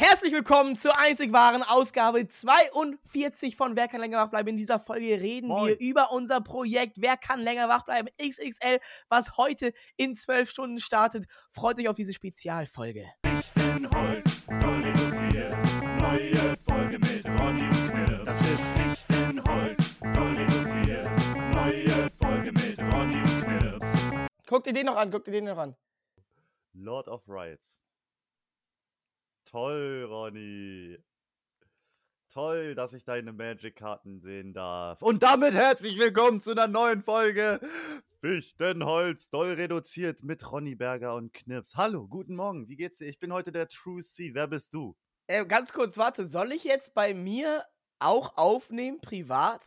Herzlich willkommen zur einzig wahren Ausgabe 42 von Wer kann länger wach bleiben. In dieser Folge reden Moin. wir über unser Projekt Wer kann länger wach bleiben XXL, was heute in 12 Stunden startet. Freut euch auf diese Spezialfolge. Holz, doll reduziert. Neue Folge mit Ronny und Knirps. Das ist Holz, doll reduziert. Neue Folge mit Ronny und Knirps. Guckt ihr den noch an, guckt ihr den noch an. Lord of Rights. Toll, Ronny. Toll, dass ich deine Magic-Karten sehen darf. Und damit herzlich willkommen zu einer neuen Folge Fichtenholz, doll reduziert mit Ronny Berger und Knips. Hallo, guten Morgen, wie geht's dir? Ich bin heute der True C. Wer bist du? Äh, ganz kurz, warte, soll ich jetzt bei mir auch aufnehmen, privat?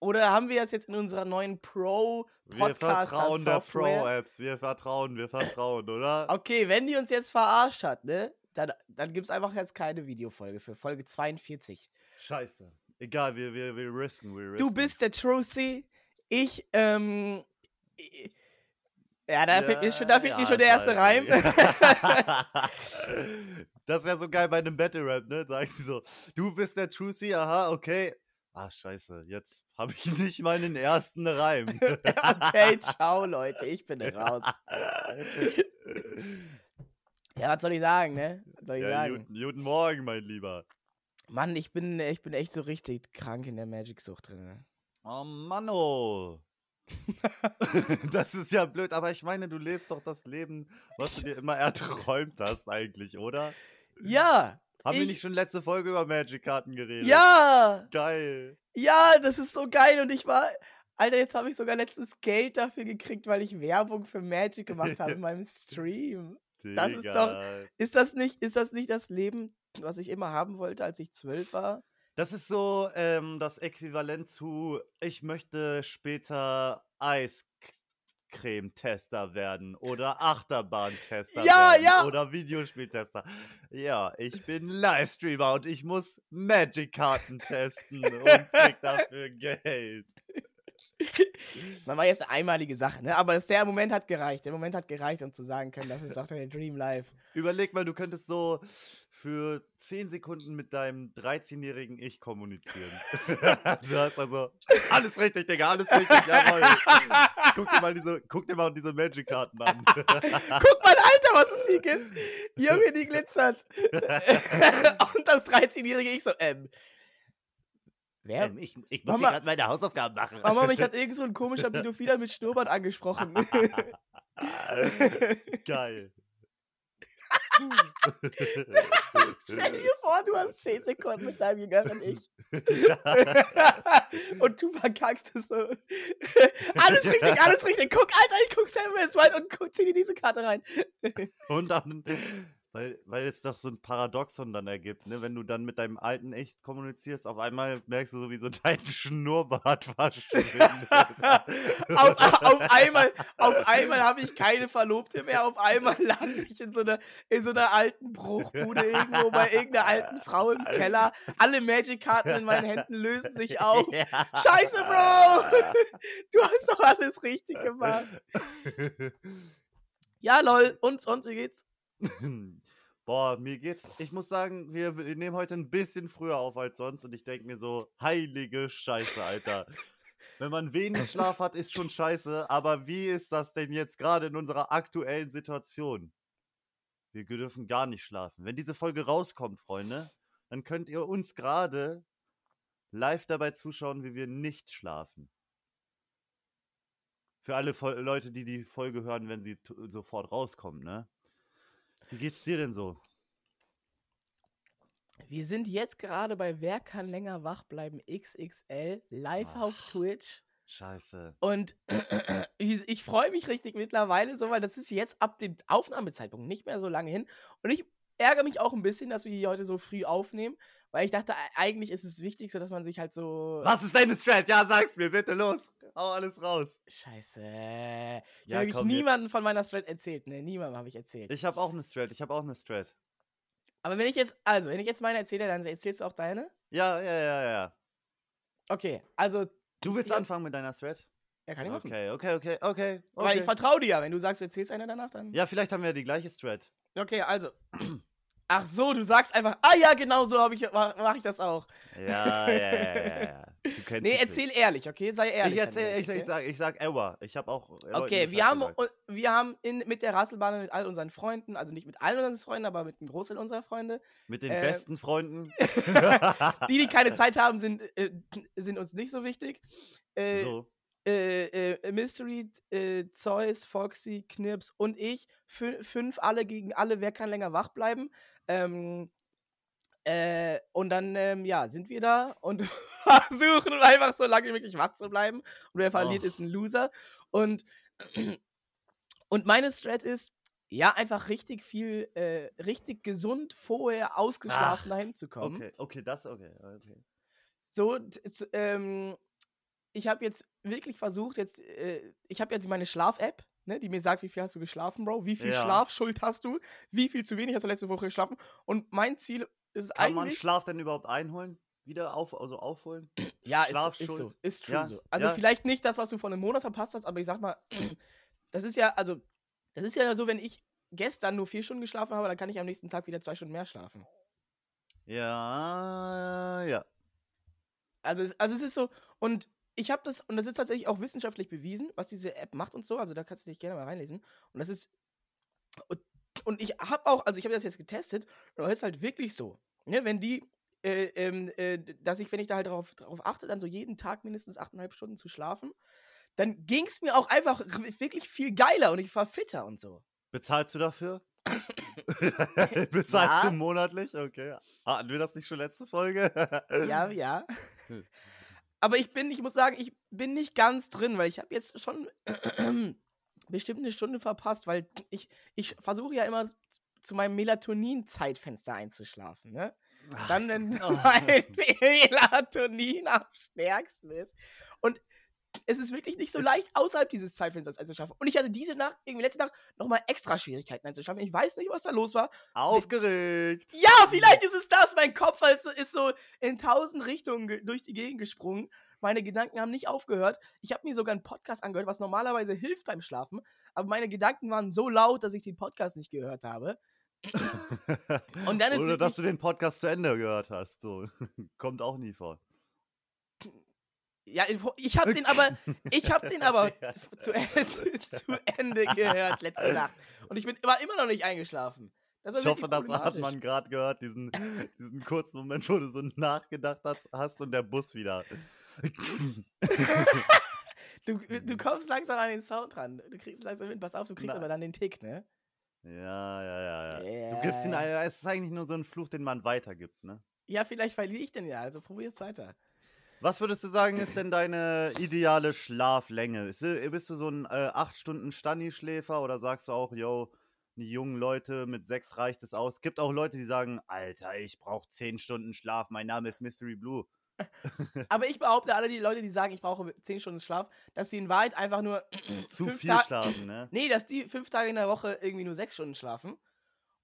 Oder haben wir das jetzt in unserer neuen Pro Wir vertrauen der? Pro-Apps. Wir vertrauen, wir vertrauen, oder? Okay, wenn die uns jetzt verarscht hat, ne? Dann, dann gibt es einfach jetzt keine Videofolge für Folge 42. Scheiße. Egal, wir, wir, wir risken, wir risken. Du bist der Trucy, ich, ähm. i- Ja, da fehlt mir schon, da fehlt mir schon der erste Reim. das wäre so geil bei einem Battle Rap, ne? Sagen sie so, du bist der Trucy, aha, okay. Ah, scheiße, jetzt habe ich nicht mal den ersten Reim. okay, ciao, Leute, ich bin raus. Ja, was soll ich sagen, ne? Was soll ich ja, sagen? guten, guten Morgen, mein Lieber. Mann, ich bin, ich bin echt so richtig krank in der Magic-Sucht drin. Ne? Oh Mann, oh. das ist ja blöd, aber ich meine, du lebst doch das Leben, was du dir immer erträumt hast, eigentlich, oder? Ja! Haben wir ich- nicht schon letzte Folge über Magic-Karten geredet? Ja! Geil. Ja, das ist so geil und ich war. Alter, jetzt habe ich sogar letztens Geld dafür gekriegt, weil ich Werbung für Magic gemacht habe in meinem Stream. Das ist doch-. Ist das nicht, ist das nicht das Leben, was ich immer haben wollte, als ich zwölf war? Das ist so ähm, das Äquivalent zu, ich möchte später Eiscreme-Tester werden oder Achterbahntester Ja, werden ja. oder Videospieltester. Ja, ich bin Livestreamer und ich muss Magic-Karten testen und krieg dafür Geld. Man war jetzt eine einmalige Sache, ne? Aber der Moment hat gereicht. Der Moment hat gereicht, um zu sagen können, das ist doch der Dream Life. Überleg mal, du könntest so für 10 Sekunden mit deinem 13-jährigen Ich kommunizieren. du hast also alles richtig, Digga, alles richtig, jawohl. guck dir mal diese, guck dir mal diese Magic-Karten an. Guck mal, Alter, was es hier gibt. Junge, die glitzert. Und das 13-jährige Ich so, ähm. Wer? Ähm, ich, ich muss Mama- hier gerade meine Hausaufgaben machen. Mama, mich hat irgend so ein komischer Pädophiler mit Schnurrbart angesprochen. Geil. Stell dir vor, du hast 10 Sekunden mit deinem jüngeren Ich. und du verkackst es so. alles richtig, alles richtig. Guck, Alter, ich guck Samuel White und guck, zieh dir diese Karte rein. Und dann, weil, weil es doch so ein Paradoxon dann ergibt, ne? Wenn du dann mit deinem alten Ich kommunizierst, auf einmal merkst du so, wie so dein Schnurrbart verschwindet. auf, auf einmal, auf einmal habe ich keine Verlobte mehr. Auf einmal lande ich in so einer, in so einer alten Bruchbude irgendwo bei irgendeiner alten Frau im Keller. Alle Magic-Karten in meinen Händen lösen sich auf. Ja. Scheiße, Bro! Du hast doch alles richtig gemacht. Ja, lol. Und, und, wie geht's? Boah, mir geht's. Ich muss sagen, wir, wir nehmen heute ein bisschen früher auf als sonst und ich denke mir so, heilige Scheiße, Alter. Wenn man wenig Schlaf hat, ist schon scheiße, aber wie ist das denn jetzt gerade in unserer aktuellen Situation? Wir dürfen gar nicht schlafen. Wenn diese Folge rauskommt, Freunde, dann könnt ihr uns gerade live dabei zuschauen, wie wir nicht schlafen. Für alle Leute, die die Folge hören, wenn sie sofort rauskommt, ne? Wie geht's dir denn so? Wir sind jetzt gerade bei Wer kann länger wach bleiben XXL live auf Ach. Twitch. Scheiße. Und ich freue mich richtig mittlerweile so, weil das ist jetzt ab dem Aufnahmezeitpunkt nicht mehr so lange hin. Und ich ärgere mich auch ein bisschen, dass wir die heute so früh aufnehmen, weil ich dachte, eigentlich ist es wichtig, so dass man sich halt so. Was ist deine Strat? Ja, sag's mir, bitte, los. Hau alles raus. Scheiße. Ich Ja, habe niemandem von meiner Strat erzählt, ne? Niemandem habe ich erzählt. Ich habe auch eine Strat, ich habe auch eine Strat. Aber wenn ich jetzt, also, wenn ich jetzt meine erzähle, dann erzählst du auch deine? Ja, ja, ja, ja. Okay, also, Du willst Ja. anfangen mit deiner Thread? ja, kann ich machen. Okay, okay, okay, okay. Weil ich okay. vertraue dir ja. Wenn du sagst, du erzählst eine danach, dann. Ja, vielleicht haben wir die gleiche Thread. Okay, also. Ach so, du sagst einfach, ah ja, genau so ich, mache mach ich das auch. Ja, ja, ja, ja, ja. Du Nee, dich nicht. erzähl ehrlich, okay? Sei ehrlich. Ich erzähl, mir, ich, okay? ich, sag, ich sag Ewa. Ich habe auch. Leuten Okay, wir haben, gesagt. wir haben in, mit der Rasselbahn mit all unseren Freunden, also nicht mit allen unseren Freunden, aber mit einem Großteil unserer Freunde, Mit den äh, besten Freunden. die, die keine Zeit haben, sind, äh, sind uns nicht so wichtig. Äh, so. Äh, äh, Mystery, äh, Zeus, Foxy, Knirps und ich. Fü fünf alle gegen alle, wer kann länger wach bleiben. Ähm, äh, und dann, ähm, ja, sind wir da und versuchen einfach so lange wie möglich wach zu bleiben. Und wer verliert, Och. ist ein Loser. Und, und meine Strat ist, ja, einfach richtig viel, äh, richtig gesund vorher ausgeschlafen Ach, dahin zu kommen. Okay, okay, das, okay. okay. So, ähm, ich habe jetzt wirklich versucht, jetzt, äh, ich habe jetzt meine Schlaf-App, ne, die mir sagt, wie viel hast du geschlafen, Bro, wie viel Ja. Schlafschuld hast du, wie viel zu wenig hast du letzte Woche geschlafen. Und mein Ziel ist Kann man eigentlich. Schlaf denn überhaupt einholen? Wieder auf, also aufholen? ja, ist, ist so, ist true Ja, so. Also ja. vielleicht nicht das, was du vor einem Monat verpasst hast, aber ich sag mal, das ist ja, also, das ist ja so, wenn ich gestern nur vier Stunden geschlafen habe, dann kann ich am nächsten Tag wieder zwei Stunden mehr schlafen. Ja, ja. Also, also es ist so, und ich habe das, und das ist tatsächlich auch wissenschaftlich bewiesen, was diese App macht und so, also da kannst du dich gerne mal reinlesen. Und das ist, und, und ich habe auch, also ich habe das jetzt getestet, und das ist halt wirklich so, ne, wenn die, äh, ähm, äh, dass ich, wenn ich da halt darauf, darauf achte, dann so jeden Tag mindestens 8,5 Stunden zu schlafen, dann ging es mir auch einfach wirklich viel geiler und ich war fitter und so. Bezahlst du dafür? Bezahlst Ja. du monatlich? Okay. Hatten wir das nicht schon letzte Folge? Ja, ja. Hm. Aber ich bin, ich muss sagen, ich bin nicht ganz drin, weil ich habe jetzt schon bestimmt eine Stunde verpasst, weil ich, ich versuche ja immer zu meinem Melatonin-Zeitfenster einzuschlafen, ne? Dann, wenn Oh. mein Melatonin am stärksten ist. Und es ist wirklich nicht so leicht, außerhalb dieses Zeitfensters einzuschlafen. Und ich hatte diese Nacht, irgendwie letzte Nacht, nochmal extra Schwierigkeiten einzuschlafen. Ich weiß nicht, was da los war. Aufgeregt. Ja, vielleicht ist es das. Mein Kopf ist, so in tausend Richtungen ge- durch die Gegend gesprungen. Meine Gedanken haben nicht aufgehört. Ich habe mir sogar einen Podcast angehört, was normalerweise hilft beim Schlafen. Aber meine Gedanken waren so laut, dass ich den Podcast nicht gehört habe. Und dann ist Oder dass du den Podcast zu Ende gehört hast. So. Kommt auch nie vor. Ja, ich- habe den aber, ich habe den aber Ja. zu, zu, zu Ende gehört letzte Nacht. Und ich bin war immer noch nicht eingeschlafen. Ich hoffe, das hat man gerade gehört, diesen, diesen kurzen Moment, wo du so nachgedacht hast, und der Bus wieder. Du, du kommst langsam an den Sound ran. Du kriegst langsam hin. Pass auf, du kriegst Na. aber dann den Tick, ne? Ja, ja, ja, ja. Du gibst ihn, es ist eigentlich nur so ein Fluch, den man weitergibt, ne? Ja, vielleicht verliere ich den ja, also probier es weiter. Was würdest du sagen, ist denn deine ideale Schlaflänge? Ist, äh, bist du so ein äh, 8 Stunden Stani-Schläfer oder sagst du auch, yo, die jungen Leute mit 6 reicht es aus? Gibt auch Leute, die sagen, Alter, ich brauche 10 Stunden Schlaf, mein Name ist Mystery Blue. Aber ich behaupte, alle die Leute, die sagen, ich brauche 10 Stunden Schlaf, dass sie in Wahrheit einfach nur Zu viel Ta- schlafen, ne? Nee, dass die fünf Tage in der Woche irgendwie nur sechs Stunden schlafen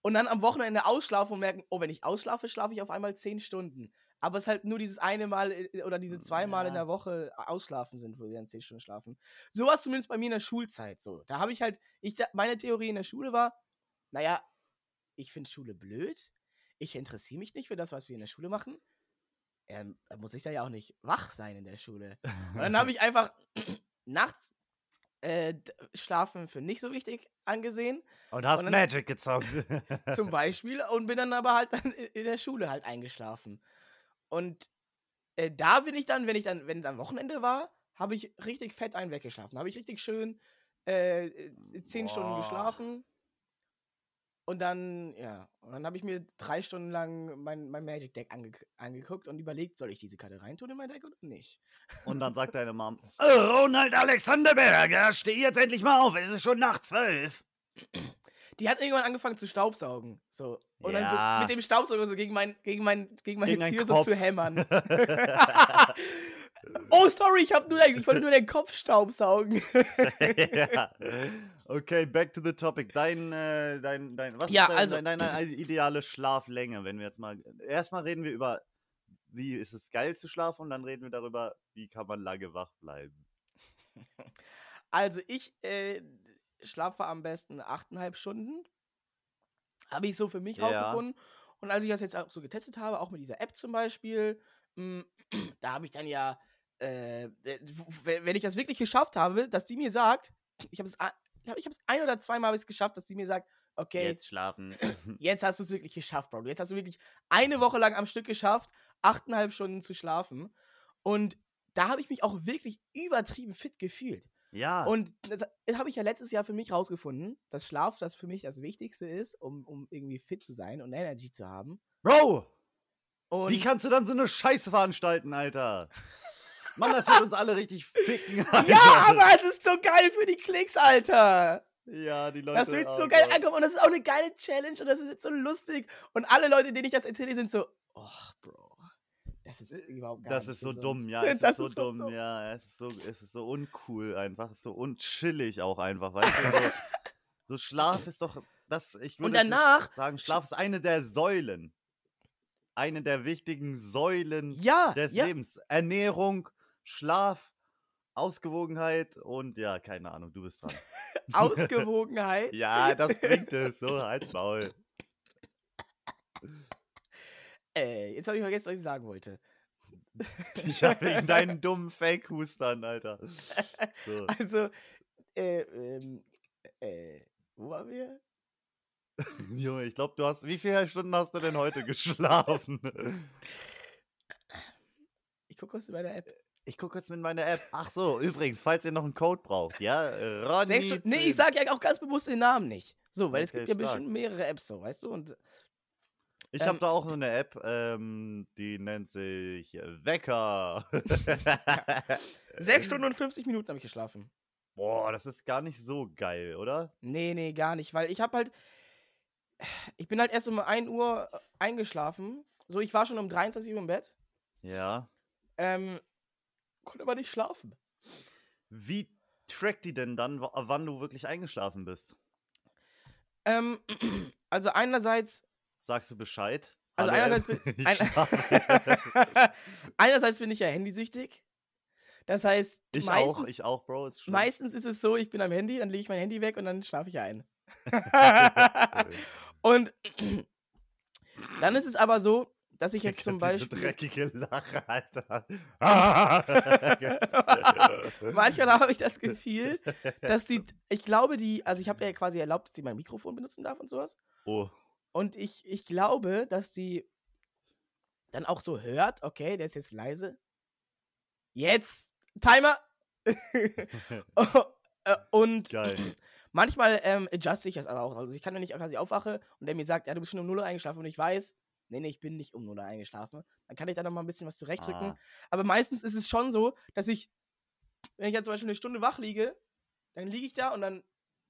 und dann am Wochenende ausschlafen und merken, oh, wenn ich ausschlafe, schlafe ich auf einmal zehn Stunden. Aber es halt nur dieses eine Mal äh, oder diese zwei Mal in Ja. der Woche ausschlafen sind, wo sie dann zehn Stunden schlafen. So war es zumindest bei mir in der Schulzeit so. Da habe ich halt, ich, meine Theorie in der Schule war, naja, ich finde Schule blöd. Ich interessiere mich nicht für das, was wir in der Schule machen. Ähm, da muss ich da ja auch nicht wach sein in der Schule. Und dann habe ich einfach nachts äh, Schlafen für nicht so wichtig angesehen, Und hast und Magic gezockt. zum Beispiel, und bin dann aber halt dann in der Schule halt eingeschlafen. Und äh, da bin ich dann, wenn ich dann, wenn es am Wochenende war, habe ich richtig fett einen weggeschlafen. Habe ich richtig schön äh, äh, zehn Stunden Boah. geschlafen. Und dann, ja, und dann habe ich mir drei Stunden lang mein, mein Magic Deck ange angeguckt und überlegt, soll ich diese Karte reintun in mein Deck oder nicht? Und dann sagt deine Mom, "Äh, Ronald Alexander Berger, steh jetzt endlich mal auf, es ist schon nach zwölf. Die hat irgendwann angefangen zu staubsaugen. So. Und dann Ja. so mit dem Staubsauger so gegen, mein, gegen, mein, gegen meine Gegen Tür so zu hämmern. oh, sorry, ich, hab nur ich wollte nur den Kopf staubsaugen. ja. Okay, back to the topic. Dein, äh, dein, dein, was Ja, ist dein, also- dein, deine ideale Schlaflänge, wenn wir jetzt mal, erstmal reden wir über, wie ist es geil zu schlafen und dann reden wir darüber, wie kann man lange wach bleiben. Also ich äh, schlafe am besten achteinhalb Stunden. Habe ich so für mich Ja. rausgefunden. Und als ich das jetzt auch so getestet habe, auch mit dieser App zum Beispiel, mh, da habe ich dann ja, äh, wenn ich das wirklich geschafft habe, dass die mir sagt, ich habe es ich hab- ich habe es ein oder zweimal geschafft, dass die mir sagt, okay, Jetzt schlafen. jetzt hast du es wirklich geschafft, Bro. Jetzt hast du wirklich eine Woche lang am Stück geschafft, achteinhalb Stunden zu schlafen. Und da habe ich mich auch wirklich übertrieben fit gefühlt. Ja. Und das habe ich ja letztes Jahr für mich rausgefunden, dass Schlaf das für mich das Wichtigste ist, um, um irgendwie fit zu sein und Energy zu haben. Bro, Und wie kannst du dann so eine Scheiße veranstalten, Alter? Mann, das wird uns alle richtig ficken, Alter. ja, aber es ist so geil für die Klicks, Alter. Ja, die Leute. Das wird so oh geil Gott. ankommen und das ist auch eine geile Challenge und das ist jetzt so lustig. Und alle Leute, denen ich das erzähle, sind so, oh, Bro, das ist überhaupt gar Äh, Das nicht ist so gesund. dumm, ja. Es Das ist so dumm, ja. Es ist so, es ist so uncool einfach. Es ist so unchillig auch einfach, weißt du? So, so Schlaf ist doch. Das, ich würde danach- sagen, Schlaf ist eine der Säulen. Eine der wichtigen Säulen Ja, des ja. Lebens. Ernährung, Schlaf, Ausgewogenheit und ja, keine Ahnung, du bist dran. Ausgewogenheit. ja, das bringt es. So, halt's Maul. Äh, jetzt habe ich vergessen, was ich sagen wollte. Ja, wegen deinen dummen Fake-Hustern, Alter. So. Also, äh, ähm, äh, wo waren wir? Junge, ich glaube, du hast. Wie viele Stunden hast du denn heute geschlafen? Ich gucke kurz in meiner App. Ich gucke jetzt mit meiner App. Ach so, übrigens, falls ihr noch einen Code braucht, ja, äh, Ronny. Nee, 10. ich sage ja auch ganz bewusst den Namen nicht. So, weil es Okay, gibt ja stark. bestimmt mehrere Apps so, weißt du? Und Ich habe ähm, da auch so eine App, ähm, die nennt sich äh, Wecker. sechs Stunden und 50 Minuten habe ich geschlafen. Boah, das ist gar nicht so geil, oder? Nee, nee, gar nicht, weil ich habe halt. Ich bin halt erst um 1 Uhr äh, eingeschlafen. So, ich war schon um 23 Uhr im Bett. Ja. Ähm, konnte aber nicht schlafen. Wie trackt die denn dann, wann du wirklich eingeschlafen bist? Ähm, also einerseits. Sagst du Bescheid? Also einerseits bin- ich ein- einerseits bin ich ja handysüchtig. Das heißt, ich meistens, auch, ich auch, Bro. Ist meistens ist es so, ich bin am Handy, dann lege ich mein Handy weg und dann schlafe ich ein. und dann ist es aber so, dass ich jetzt zum Diese Beispiel. dreckige Lache, Alter. Manchmal habe ich das Gefühl, dass die, ich glaube, die, also ich habe ja quasi erlaubt, dass sie mein Mikrofon benutzen darf und sowas. Oh, Und ich, ich glaube, dass die dann auch so hört, okay, der ist jetzt leise. Jetzt, Timer! Äh, und geil. manchmal ähm, adjuste ich das aber auch. Also ich kann, wenn ich quasi aufwache und der mir sagt, ja, du bist schon um 0 Uhr eingeschlafen und ich weiß, nee, nee, ich bin nicht um 0 Uhr eingeschlafen, dann kann ich da noch mal ein bisschen was zurechtrücken. Ah. Aber meistens ist es schon so, dass ich, wenn ich jetzt zum Beispiel eine Stunde wach liege, dann liege ich da und dann,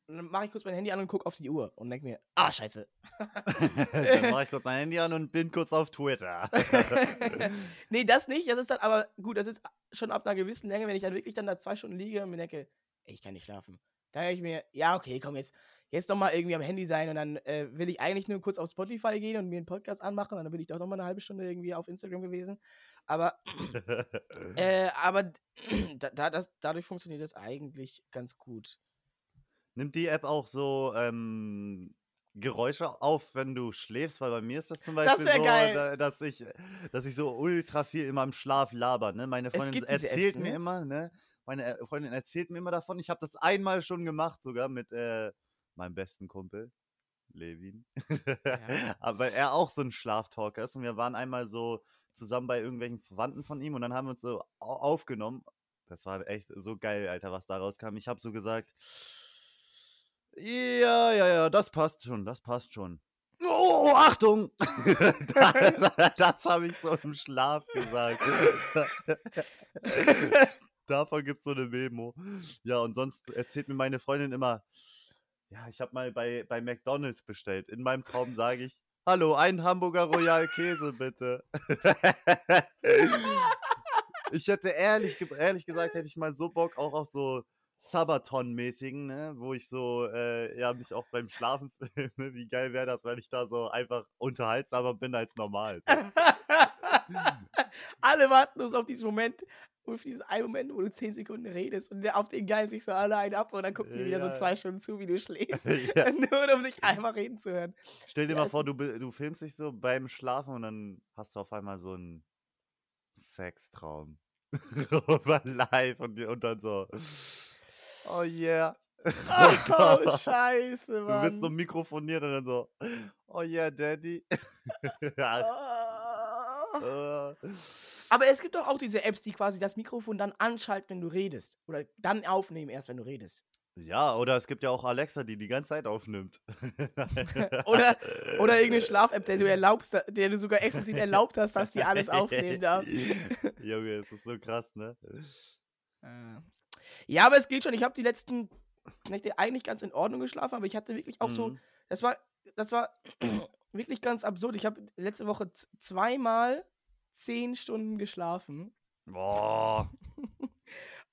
dann mache ich kurz mein Handy an und gucke auf die Uhr und denke mir, ah, scheiße. Dann mache ich kurz mein Handy an und bin kurz auf Twitter. nee, das nicht. Das ist dann aber gut, das ist schon ab einer gewissen Länge, wenn ich dann wirklich dann da zwei Stunden liege und mir denke, ey, ich kann nicht schlafen. Da denke ich mir, ja, okay, komm, jetzt, jetzt doch mal irgendwie am Handy sein und dann äh, will ich eigentlich nur kurz auf Spotify gehen und mir einen Podcast anmachen und dann bin ich doch noch mal eine halbe Stunde irgendwie auf Instagram gewesen. Aber, äh, aber da, da, das, dadurch funktioniert das eigentlich ganz gut. Nimmt die App auch so ähm, Geräusche auf, wenn du schläfst? Weil bei mir ist das zum Das Beispiel wär so, geil. da- dass ich, dass ich so ultra viel immer im Schlaf laber. Ne? Meine Freundin erzählt Apps, mir ne? immer, ne? Meine äh, Freundin erzählt mir immer davon. Ich habe das einmal schon gemacht, sogar mit äh, meinem besten Kumpel, Levin. Ja. Aber er auch so ein Schlaftalker ist. Und wir waren einmal so zusammen bei irgendwelchen Verwandten von ihm und dann haben wir uns so au- aufgenommen. Das war echt so geil, Alter, was da rauskam. Ich habe so gesagt, ja, ja, ja, das passt schon, das passt schon. Oh, Achtung! das das habe ich so im Schlaf gesagt. Davon gibt es so eine Memo. Ja, und sonst erzählt mir meine Freundin immer, ja, ich habe mal bei, bei McDonalds bestellt. In meinem Traum sage ich, hallo, ein Hamburger Royal Käse bitte. ich hätte ehrlich, ehrlich gesagt, hätte ich mal so Bock auch auf so Sabaton-mäßigen, ne, wo ich so, äh, ja, mich auch beim Schlafen filme. Wie geil wäre das, wenn ich da so einfach unterhaltsamer bin als normal. Alle warten uns auf diesen Moment, für diesen einen Moment, wo du 10 Sekunden redest und auf den geilen sich so alle einen ab und dann gucken die wieder so Ja. zwei Stunden zu, wie du schläfst. Ja. Nur um dich einfach reden zu hören. Stell dir Ja, mal vor, du, du filmst dich so beim Schlafen und dann hast du auf einmal so einen Sextraum. Über live und, und dann so. Oh yeah. Oh, scheiße, Du Mann. bist so mikrofoniert und dann so. Oh yeah, Daddy. ja, Ah. äh, Aber es gibt doch auch diese Apps, die quasi das Mikrofon dann anschalten, wenn du redest. Oder dann aufnehmen erst, wenn du redest. ja, oder es gibt ja auch Alexa, die die ganze Zeit aufnimmt. Oder- Oder irgendeine Schlaf-App, der du erlaubst, der du sogar explizit erlaubt hast, dass die alles aufnehmen darf. Junge, es ist so krass, ne? Ja, aber es geht schon. Ich habe die letzten Nächte eigentlich ganz in Ordnung geschlafen, aber ich hatte wirklich auch so, Mhm. das war, das war wirklich ganz absurd. Ich habe letzte Woche zweimal zehn Stunden geschlafen. Boah.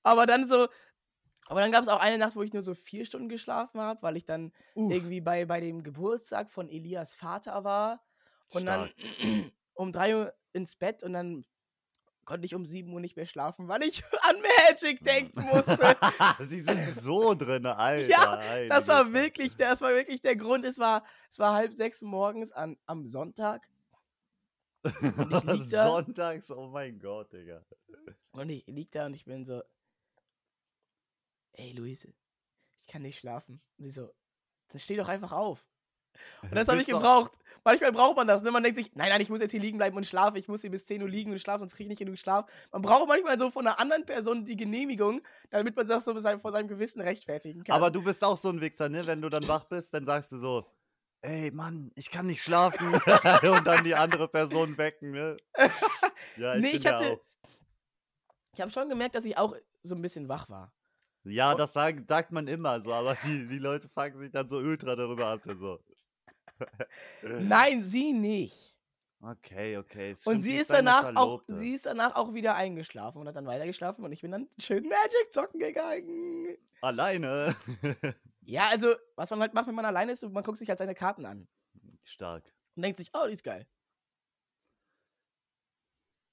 Aber dann so, aber dann gab es auch eine Nacht, wo ich nur so vier Stunden geschlafen habe, weil ich dann Uff. irgendwie bei, bei dem Geburtstag von Elias Vater war. Und dann Stark. um drei Uhr ins Bett und dann konnte ich um sieben Uhr nicht mehr schlafen, weil ich an Magic denken musste. Sie sind so drin, Alter. Ja, Das war wirklich, das war wirklich der Grund. Es war, es war halb sechs morgens an, am Sonntag. Sonntags, oh mein Gott, Digga. und ich lieg da und ich bin so, ey Luise, ich kann nicht schlafen. Und sie so, dann steh doch einfach auf. Und das habe ich gebraucht. Manchmal braucht man das. Ne? Man denkt sich, nein, nein, ich muss jetzt hier liegen bleiben und schlafen. Ich muss hier bis 10 Uhr liegen und schlafen, sonst kriege ich nicht genug Schlaf. Man braucht manchmal so von einer anderen Person die Genehmigung, damit man das so vor seinem Gewissen rechtfertigen kann. Aber du bist auch so ein Wichser, ne? Wenn du dann wach bist, dann sagst du so, ey Mann, ich kann nicht schlafen. Und dann die andere Person wecken, ne? Ja, ich Nee, bin ich hatte- auch. ich habe schon gemerkt, dass ich auch so ein bisschen wach war. Ja, das sagt, sagt man immer so, aber die, die Leute fangen sich dann so ultra darüber ab. So. Nein, sie nicht. Okay, okay. Und sie ist danach auch, sie ist danach auch wieder eingeschlafen und hat dann weitergeschlafen und ich bin dann schön Magic zocken gegangen. Alleine. Ja, also, was man halt macht, wenn man alleine ist, man guckt sich halt seine Karten an Stark. und denkt sich, oh, die ist geil.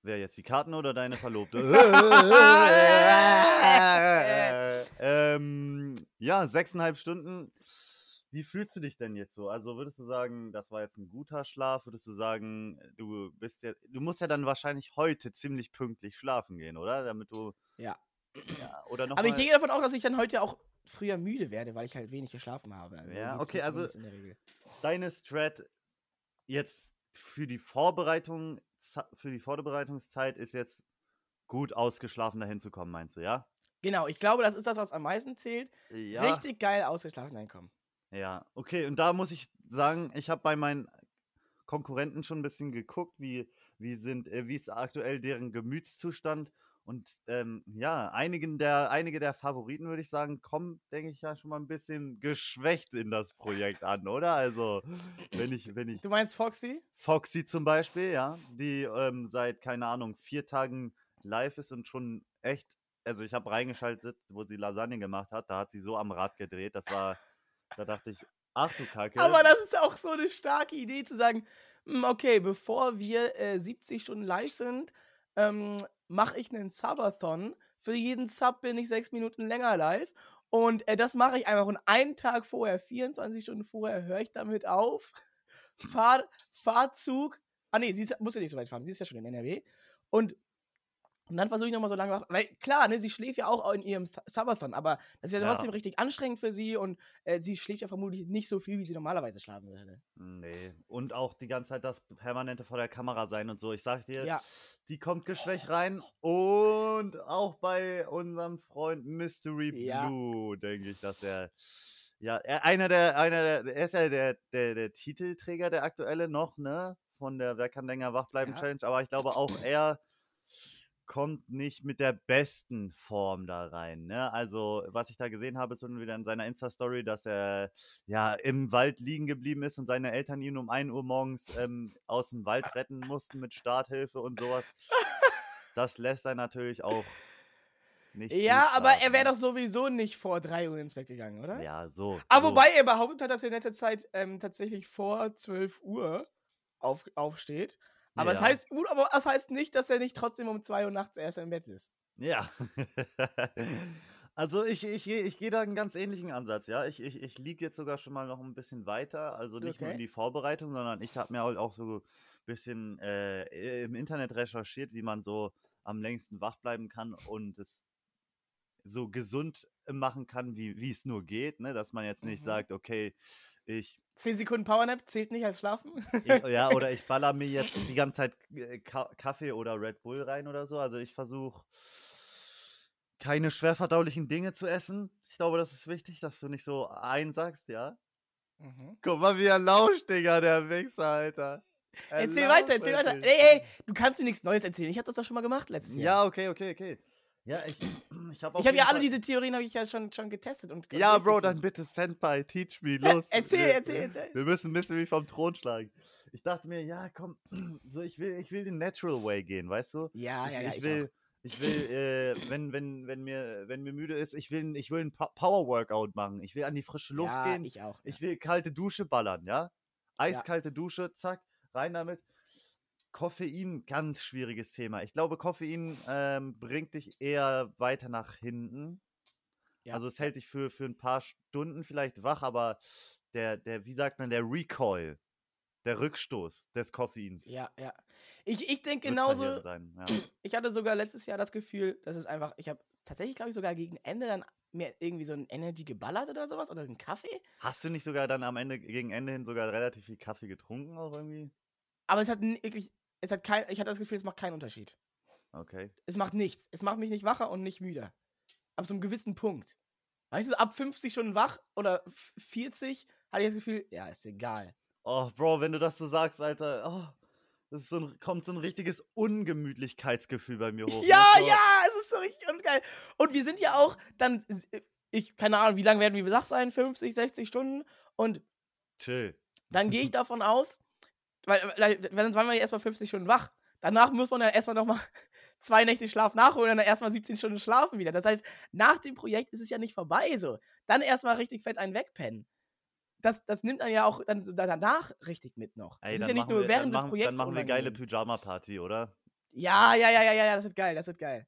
Wer jetzt die Karten oder deine Verlobte? ähm, ja, sechseinhalb Stunden. Wie fühlst du dich denn jetzt so? Also würdest du sagen, das war jetzt ein guter Schlaf? Würdest du sagen, du bist ja, du musst ja dann wahrscheinlich heute ziemlich pünktlich schlafen gehen, oder? Damit du Ja. ja oder noch Aber ich gehe davon aus, dass ich dann heute auch früher müde werde, weil ich halt wenig geschlafen habe. Also Ja, okay, also- deine Strat jetzt für die Vorbereitung, für die Vorbereitungszeit ist jetzt gut ausgeschlafen dahin zu kommen, meinst du, ja? Genau, ich glaube, das ist das, was am meisten zählt. Ja. Richtig geil ausgeschlafen reinkommen. Ja, okay, und da muss ich sagen, ich habe bei meinen Konkurrenten schon ein bisschen geguckt, wie, wie sind, äh, wie ist aktuell deren Gemütszustand. Und ähm, ja, einigen der, einige der Favoriten, würde ich sagen, kommen, denke ich, ja schon mal ein bisschen geschwächt in das Projekt an, oder? Also, wenn ich, wenn ich Du meinst Foxy? Foxy zum Beispiel, ja, die ähm, seit, keine Ahnung, vier Tagen live ist und schon echt, also ich habe reingeschaltet, wo sie Lasagne gemacht hat, da hat sie so am Rad gedreht, das war, da dachte ich, ach du Kacke. Aber das ist auch so eine starke Idee zu sagen, "Hm, okay, bevor wir äh, 70 Stunden live sind, ähm, mache ich einen Subathon. Für jeden Sub bin ich sechs Minuten länger live. Und äh, das mache ich einfach. Und einen Tag vorher, 24 Stunden vorher, höre ich damit auf. Fahr, Fahrzug. Ah, nee, sie ist, muss ja nicht so weit fahren. Sie ist ja schon in NRW. Und, und dann versuche ich nochmal so lange. Weil klar, ne, sie schläft ja auch in ihrem Th- Subathon. Aber das ist ja Ja. trotzdem richtig anstrengend für sie. Und äh, sie schläft ja vermutlich nicht so viel, wie sie normalerweise schlafen würde. Nee, und auch die ganze Zeit das permanente vor der Kamera sein und so. Ich sag dir, Ja. die kommt geschwächt rein. Und auch bei unserem Freund Mystery Ja. Blue, denke ich, dass er. Ja, er, einer der, einer der, er ist ja der, der, der Titelträger, der aktuelle noch, ne? Von der Wer kann länger wach bleiben Ja. Challenge. Aber ich glaube auch er kommt nicht mit der besten Form da rein. Ne? Also, was ich da gesehen habe, ist wieder in seiner Insta-Story, dass er ja im Wald liegen geblieben ist und seine Eltern ihn um 1 Uhr morgens ähm, aus dem Wald retten mussten mit Starthilfe und sowas. Das lässt er natürlich auch nicht. Ja, aber er wäre ne? doch sowieso nicht vor 3 Uhr ins Bett gegangen, oder? Ja, so. Aber so. wobei er behauptet hat, dass er in letzter Zeit ähm, tatsächlich vor 12 Uhr auf, aufsteht. Aber es Ja. heißt, gut, aber es heißt nicht, dass er nicht trotzdem um 2 Uhr nachts erst im Bett ist. Ja. Also ich, ich, ich gehe da einen ganz ähnlichen Ansatz, ja. Ich, ich, ich liege jetzt sogar schon mal noch ein bisschen weiter, also nicht nur in Okay. die Vorbereitung, sondern ich habe mir halt auch so ein bisschen äh, im Internet recherchiert, wie man so am längsten wach bleiben kann und es so gesund machen kann, wie wie es nur geht, ne? Dass man jetzt nicht Mhm. sagt, okay, ich 10 Sekunden Powernap zählt nicht als Schlafen? ich, ja, oder ich baller mir jetzt die ganze Zeit äh, Ka Kaffee oder Red Bull rein oder so. Also ich versuche keine schwerverdaulichen Dinge zu essen. Ich glaube, das ist wichtig, dass du nicht so einsagst, ja. Mhm. Guck mal, wie er lauscht, Digga, der Wichser, Alter. Er Erzähl lauscht weiter, erzähl weiter. Ey, ey, du kannst mir nichts Neues erzählen. Ich habe das doch schon mal gemacht letztes Jahr. Ja, okay, okay, okay. Ja, ich, ich habe ich habe ja alle diese Theorien habe ich ja schon, schon getestet und Ja, Bro, dann bitte Senpai, teach me, los. Erzähl, Wir- erzähl, erzähl. Wir müssen Mystery vom Thron schlagen. Ich dachte mir, ja, komm, so ich will, ich will den Natural Way gehen, weißt du? Ja, ich, ja, ja. ich Ich will, ich will, äh, wenn, wenn, wenn mir, wenn mir müde ist, ich will, ich will ein Pa- Power Workout machen. Ich will an die frische auch. Luft ja, gehen. ich auch. Ich will kalte Dusche ballern, ja? Eiskalte Dusche, zack, rein damit. Koffein, ganz schwieriges Thema. Ich glaube, Koffein ähm, bringt dich eher weiter nach hinten. Ja. Also es hält dich für, für ein paar Stunden vielleicht wach, aber der, der, wie sagt man, der Recoil, der Rückstoß des Koffeins Ja, ja. Ich, ich denke genauso, sein. Ja. ich hatte sogar letztes Jahr das Gefühl, dass es einfach, ich habe tatsächlich, glaube ich, sogar gegen Ende dann mir irgendwie so ein Energy geballert oder sowas oder einen Kaffee. Hast du nicht sogar dann am Ende, gegen Ende hin sogar relativ viel Kaffee getrunken auch irgendwie? Aber es hat wirklich, es hat kein, ich hatte das Gefühl, es macht keinen Unterschied. Okay. Es macht nichts. Es macht mich nicht wacher und nicht müder. Ab so einem gewissen Punkt. Weißt du, ab 50 Stunden wach oder f- 40 hatte ich das Gefühl, ja, ist egal. Oh, Bro, wenn du das so sagst, Alter, oh, das so ein, kommt so ein richtiges Ungemütlichkeitsgefühl bei mir hoch. Ja, ne? so, ja, es ist so richtig ungeil. Und wir sind ja auch dann, ich, keine Ahnung, wie lange werden wir wach sein? 50, 60 Stunden. Und Chill. dann gehe ich davon aus, weil, weil, sonst waren wir ja erstmal 50 Stunden wach. Danach muss man ja erstmal nochmal zwei Nächte Schlaf nachholen und dann erstmal 17 Stunden schlafen wieder. Das heißt, nach dem Projekt ist es ja nicht vorbei so. Dann erstmal richtig fett einen wegpennen. Das, das nimmt man ja auch dann so danach richtig mit noch. Ey, das ist ja nicht nur wir, während des machen, Projekts. Dann machen wir geile. Pyjama-Party, oder? Ja, ja, ja, ja, ja, ja, das wird geil, das wird geil.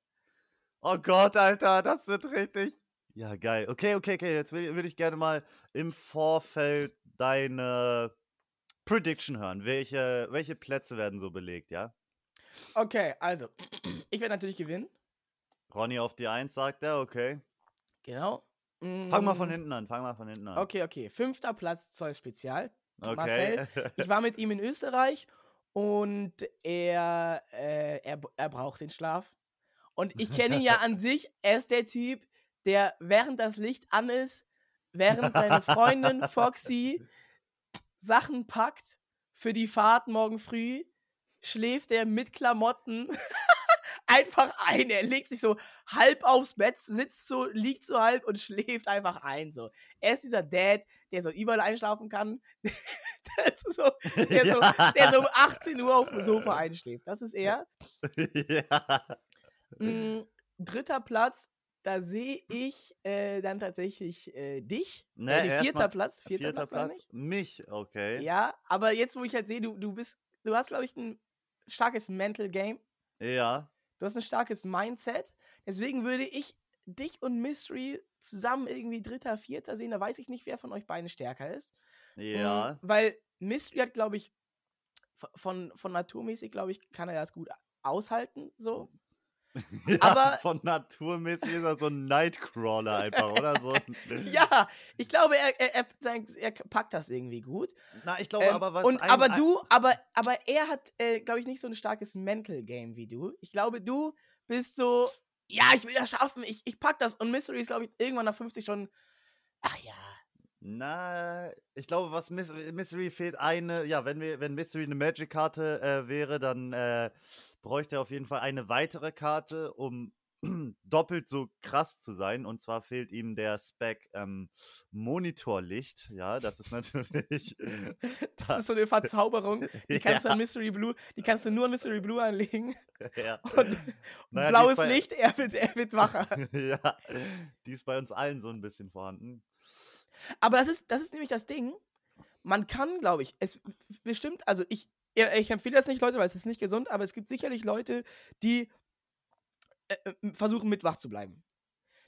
Oh Gott, Alter, das wird richtig. Ja, geil. Okay, okay, okay. Jetzt will ich gerne mal im Vorfeld deine Prediction hören. Welche, welche Plätze werden so belegt, ja? Okay, also, ich werde natürlich gewinnen. Ronny auf die 1 sagt er, okay. Genau. Fang mal von Mm, hinten an, fang mal von hinten an. Okay, okay. Fünfter Platz Zoll Spezial. Okay. Marcel, Ich war mit ihm in Österreich und er, äh, er, er braucht den Schlaf. Und ich kenne ihn ja an sich. Er ist der Typ, der während das Licht an ist, während seine Freundin Foxy Sachen packt für die Fahrt morgen früh, schläft er mit Klamotten einfach ein. Er legt sich so halb aufs Bett, sitzt so, liegt so halb und schläft einfach ein. So. Er ist dieser Dad, der so überall einschlafen kann. der, so, der, so, der so um 18 Uhr auf dem Sofa einschläft. Das ist er. ja. Mm, dritter Platz, da sehe ich äh, dann tatsächlich äh, dich. Ne, äh, vierter mal- Platz. Vierter, Vierter Platz, Platz. ich. Mich, okay. Ja, aber jetzt, wo ich halt sehe, du, du bist, du hast, glaube ich, ein starkes Mental Game. Ja. Du hast ein starkes Mindset. Deswegen würde ich dich und Mystery zusammen irgendwie dritter, vierter sehen. Da weiß ich nicht, wer von euch beiden stärker ist. Ja. Mm, Weil Mystery hat, glaube ich, von, von naturmäßig, glaube ich, kann er das gut aushalten. So. ja. aber- Von naturmäßig ist er so ein Nightcrawler einfach, oder? So. Ja, ich glaube, er, er, er, er packt das irgendwie gut. Na, ich glaube Ähm, aber, was und ein- aber du, aber, aber er hat, äh, glaube ich, nicht so ein starkes Mental Game wie du. Ich glaube, du bist so, ja, ich will das schaffen, ich, ich pack das. Und Mystery ist, glaube ich, irgendwann nach 50 schon, ach ja. Na, ich glaube, was Mys Mystery fehlt eine, ja, wenn wir, wenn Mystery eine Magic-Karte äh, wäre, dann äh, bräuchte er auf jeden Fall eine weitere Karte, um doppelt so krass zu sein. Und zwar fehlt ihm der Spec ähm, Monitorlicht. Ja, das ist natürlich. Das ist so eine Verzauberung. Die kannst du ja, an Mystery Blue, die kannst du nur an Mystery Blue anlegen. ja. Und Naja, blaues Licht, er wird, er wird wacher. ja, die ist bei uns allen so ein bisschen vorhanden. Aber das ist, das ist nämlich das Ding. Man kann, glaube ich, es bestimmt, also ich, ich empfehle das nicht, Leute, weil es ist nicht gesund, aber es gibt sicherlich Leute, die äh, äh, versuchen, mit wach zu bleiben.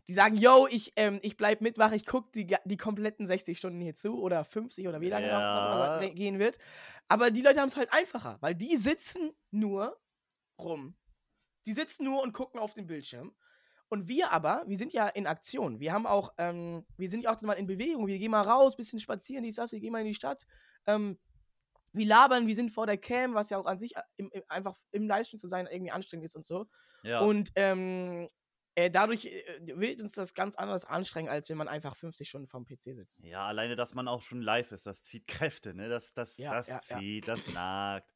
Die sagen, yo, ich, ähm, ich bleib mit wach, ich gucke die, die kompletten 60 Stunden hier zu oder 50 oder wie lange noch Ja. es gehen wird. Aber die Leute haben es halt einfacher, weil die sitzen nur rum. Die sitzen nur und gucken auf den Bildschirm. Und wir aber, wir sind ja in Aktion. Wir haben auch, ähm, wir sind ja auch mal in Bewegung. Wir gehen mal raus, bisschen spazieren, dies, das, wir gehen mal in die Stadt. Ähm, wir labern, wir sind vor der Cam, was ja auch an sich äh, im, im, einfach im Livestream zu sein irgendwie anstrengend ist und so. Ja. Und ähm, äh, dadurch äh, wird uns das ganz anders anstrengen, als wenn man einfach 50 Stunden vorm PC sitzt. Ja, alleine, dass man auch schon live ist, das zieht Kräfte, ne? Das, das, Ja, das ja, ja. zieht, das nagt.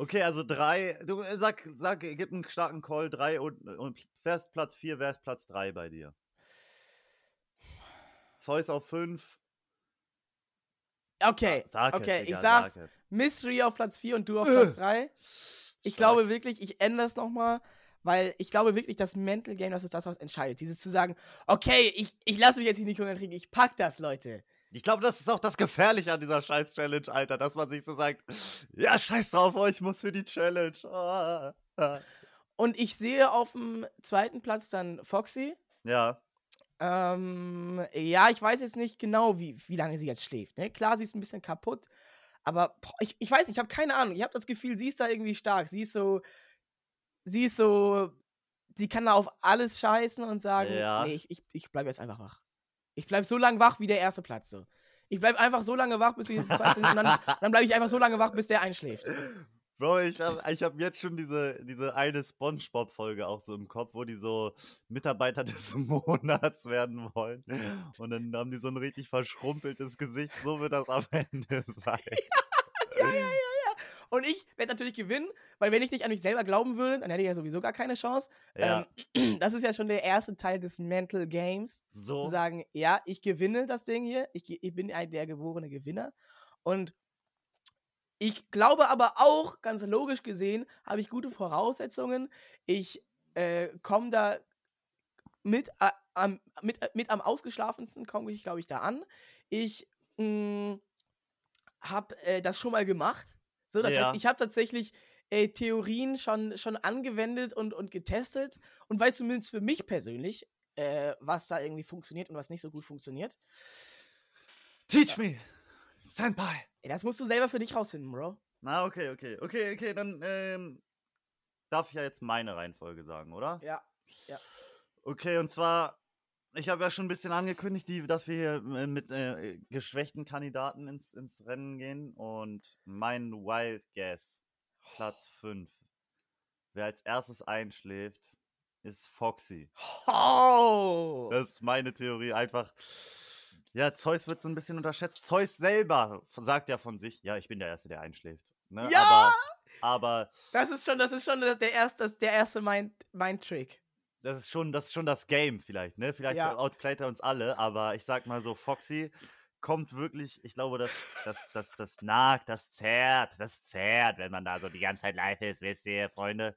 Okay, also drei, du äh, sag, sag, gib einen starken Call, drei und, und fährst Platz vier, wer ist Platz drei bei dir? Zeus auf fünf. Okay, Sag es, okay, Digga, ich sag's. sag es. Mystery auf Platz 4 und du auf Äh. Platz 3. Ich Stark. glaube wirklich, ich ändere es nochmal, weil ich glaube wirklich, das Mental Game, das ist das, was entscheidet. Dieses zu sagen, okay, ich, ich lasse mich jetzt hier nicht unterkriegen, ich pack das, Leute. Ich glaube, das ist auch das Gefährliche an dieser Scheiß-Challenge, Alter, dass man sich so sagt, ja, scheiß drauf, oh, ich muss für die Challenge. Ah. Und ich sehe auf dem zweiten Platz dann Foxy. Ja, Ähm, ja, ich weiß jetzt nicht genau, wie, wie lange sie jetzt schläft. Ne? Klar, sie ist ein bisschen kaputt, aber boah, ich, ich weiß nicht, ich habe keine Ahnung. Ich habe das Gefühl, sie ist da irgendwie stark. Sie ist so, sie ist so, sie kann da auf alles scheißen und sagen, Ja. nee, ich, ich, ich bleibe jetzt einfach wach. Ich bleibe so lange wach wie der erste Platz. So. Ich bleibe einfach so lange wach, bis wir jetzt zwei sind und dann, dann bleibe ich einfach so lange wach, bis der einschläft. Bro, ich habe ich hab jetzt schon diese, diese eine Spongebob-Folge auch so im Kopf, wo die so Mitarbeiter des Monats werden wollen. Und dann haben die so ein richtig verschrumpeltes Gesicht. So wird das am Ende sein. Ja, ja, ja. Und ich werde natürlich gewinnen, weil wenn ich nicht an mich selber glauben würde, dann hätte ich ja sowieso gar keine Chance. Ja, Ähm, das ist ja schon der erste Teil des Mental Games. Zu so. sagen, ja, ich gewinne das Ding hier. Ich, ich bin ein der geborene Gewinner. Und ich glaube aber auch, ganz logisch gesehen, habe ich gute Voraussetzungen. Ich äh, komme da mit, äh, am, mit, äh, mit am ausgeschlafensten, komme ich, glaube ich, da an. Ich habe äh, das schon mal gemacht. So, das Ja. heißt, ich habe tatsächlich äh, Theorien schon, schon angewendet und, und getestet und weiß zumindest für mich persönlich, äh, was da irgendwie funktioniert und was nicht so gut funktioniert. Teach me, Senpai. Das musst du selber für dich rausfinden, Bro. Na, okay, okay. Okay, okay, dann ähm, darf ich ja jetzt meine Reihenfolge sagen, oder? Ja. Okay, und zwar, ich habe ja schon ein bisschen angekündigt, die, dass wir hier äh, mit äh, geschwächten Kandidaten ins, ins Rennen gehen. Und mein Wild Guess, Platz 5, wer als erstes einschläft, ist Foxy. Oh! Das ist meine Theorie. Einfach, ja, Zeus wird so ein bisschen unterschätzt. Zeus selber sagt ja von sich, ja, ich bin der Erste, der einschläft. Ne? Ja! Aber, aber Das ist schon, das ist schon der erste, der erste Mind, Mind-Trick. Das ist schon, das ist schon das Game vielleicht, ne? Vielleicht Ja. outplayt er uns alle, aber ich sag mal so, Foxy kommt wirklich, ich glaube, das, das, das, das nagt, das zerrt, das zerrt, wenn man da so die ganze Zeit live ist, wisst ihr, Freunde.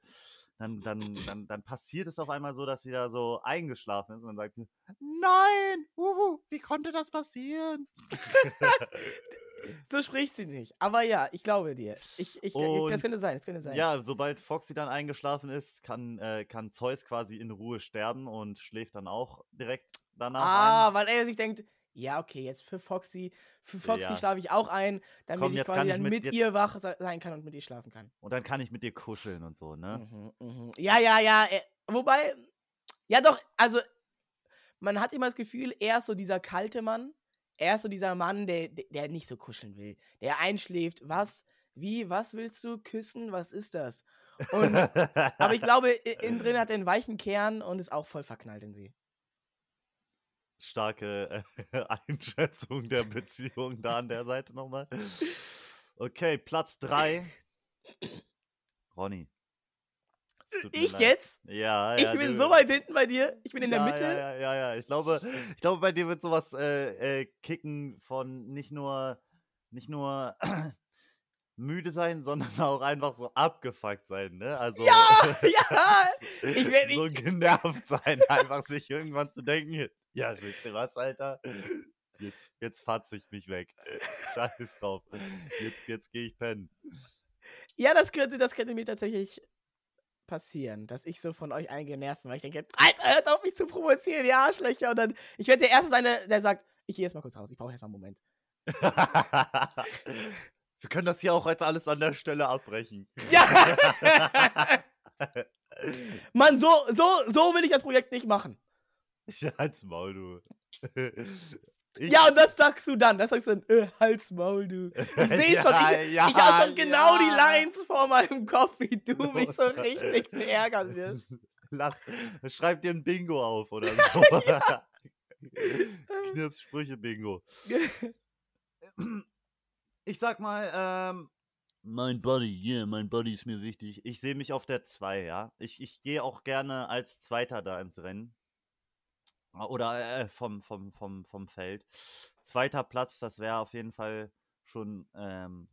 Dann, dann, dann, dann passiert es auf einmal so, dass sie da so eingeschlafen ist und dann sagt sie, nein, uhu, wie konnte das passieren? So spricht sie nicht. Aber ja, ich glaube dir. Ich, ich, Und- das könnte sein, das könnte sein. Ja, sobald Foxy dann eingeschlafen ist, kann, äh, kann Zeus quasi in Ruhe sterben und schläft dann auch direkt danach Ah, ein. weil er sich denkt, ja, okay, jetzt für Foxy, für Foxy Ja. schlafe ich auch ein, damit Komm, ich quasi ich dann mit- mit, ihr wach se- sein kann und mit ihr schlafen kann. Und dann kann ich mit dir kuscheln und so, ne? Mhm, mhm. Ja, ja, ja. äh, Wobei, ja doch, also man hat immer das Gefühl, er ist so dieser kalte Mann. Er ist so dieser Mann, der, der- nicht so kuscheln will. Der einschläft. Was? Wie? Was willst du? Küssen? Was ist das? Und, aber ich glaube, innen drin hat er einen weichen Kern und ist auch voll verknallt in sie. Starke äh, Einschätzung der Beziehung da an der Seite nochmal. Okay, Platz 3. Ronny. Ich leid. jetzt? Ja, Ich ja. bin du- so weit hinten bei dir. Ich bin in der ja, Mitte. Ja, ja, ja, ja. Ich glaube, ich glaube, bei dir wird sowas äh, äh, kicken von nicht nur, nicht nur müde sein, sondern auch einfach so abgefuckt sein, ne? Also Ja, ja. Ich werd- so genervt sein, einfach sich irgendwann zu denken, ja, wisst ihr was, Alter? Jetzt, jetzt fatze ich mich weg. Scheiß drauf. Jetzt, jetzt gehe ich pennen. Ja, das könnte, das könnte mir tatsächlich passieren, dass ich so von euch eingenervt bin, weil ich denke, Alter, hört auf mich zu provozieren, ihr Arschlöcher. Und dann, ich werde der Erste sein, der, sagt, ich gehe jetzt mal kurz raus, ich brauche erst mal einen Moment. Wir können das hier auch jetzt alles an der Stelle abbrechen. Ja! Mann, so, so, so will ich das Projekt nicht machen. Ja, halt's Maul, du. Ich, Ja, und das sagst du dann. Das sagst du dann, äh, Halt's Maul, du. Ich sehe schon, ich, ja, ich habe schon genau die ja. Lines vor meinem Kopf, wie du mich so Los. richtig ärgern wirst. Lass, schreib dir ein Bingo auf oder so. Knips, Sprüche, Bingo. Ich sag mal, ähm, mein Body, yeah, mein Body ist mir wichtig. Ich sehe mich auf der 2, ja. Ich, ich gehe auch gerne als Zweiter da ins Rennen. Oder äh, vom, vom, vom, vom Feld. Zweiter Platz, das wäre auf jeden Fall schon ähm,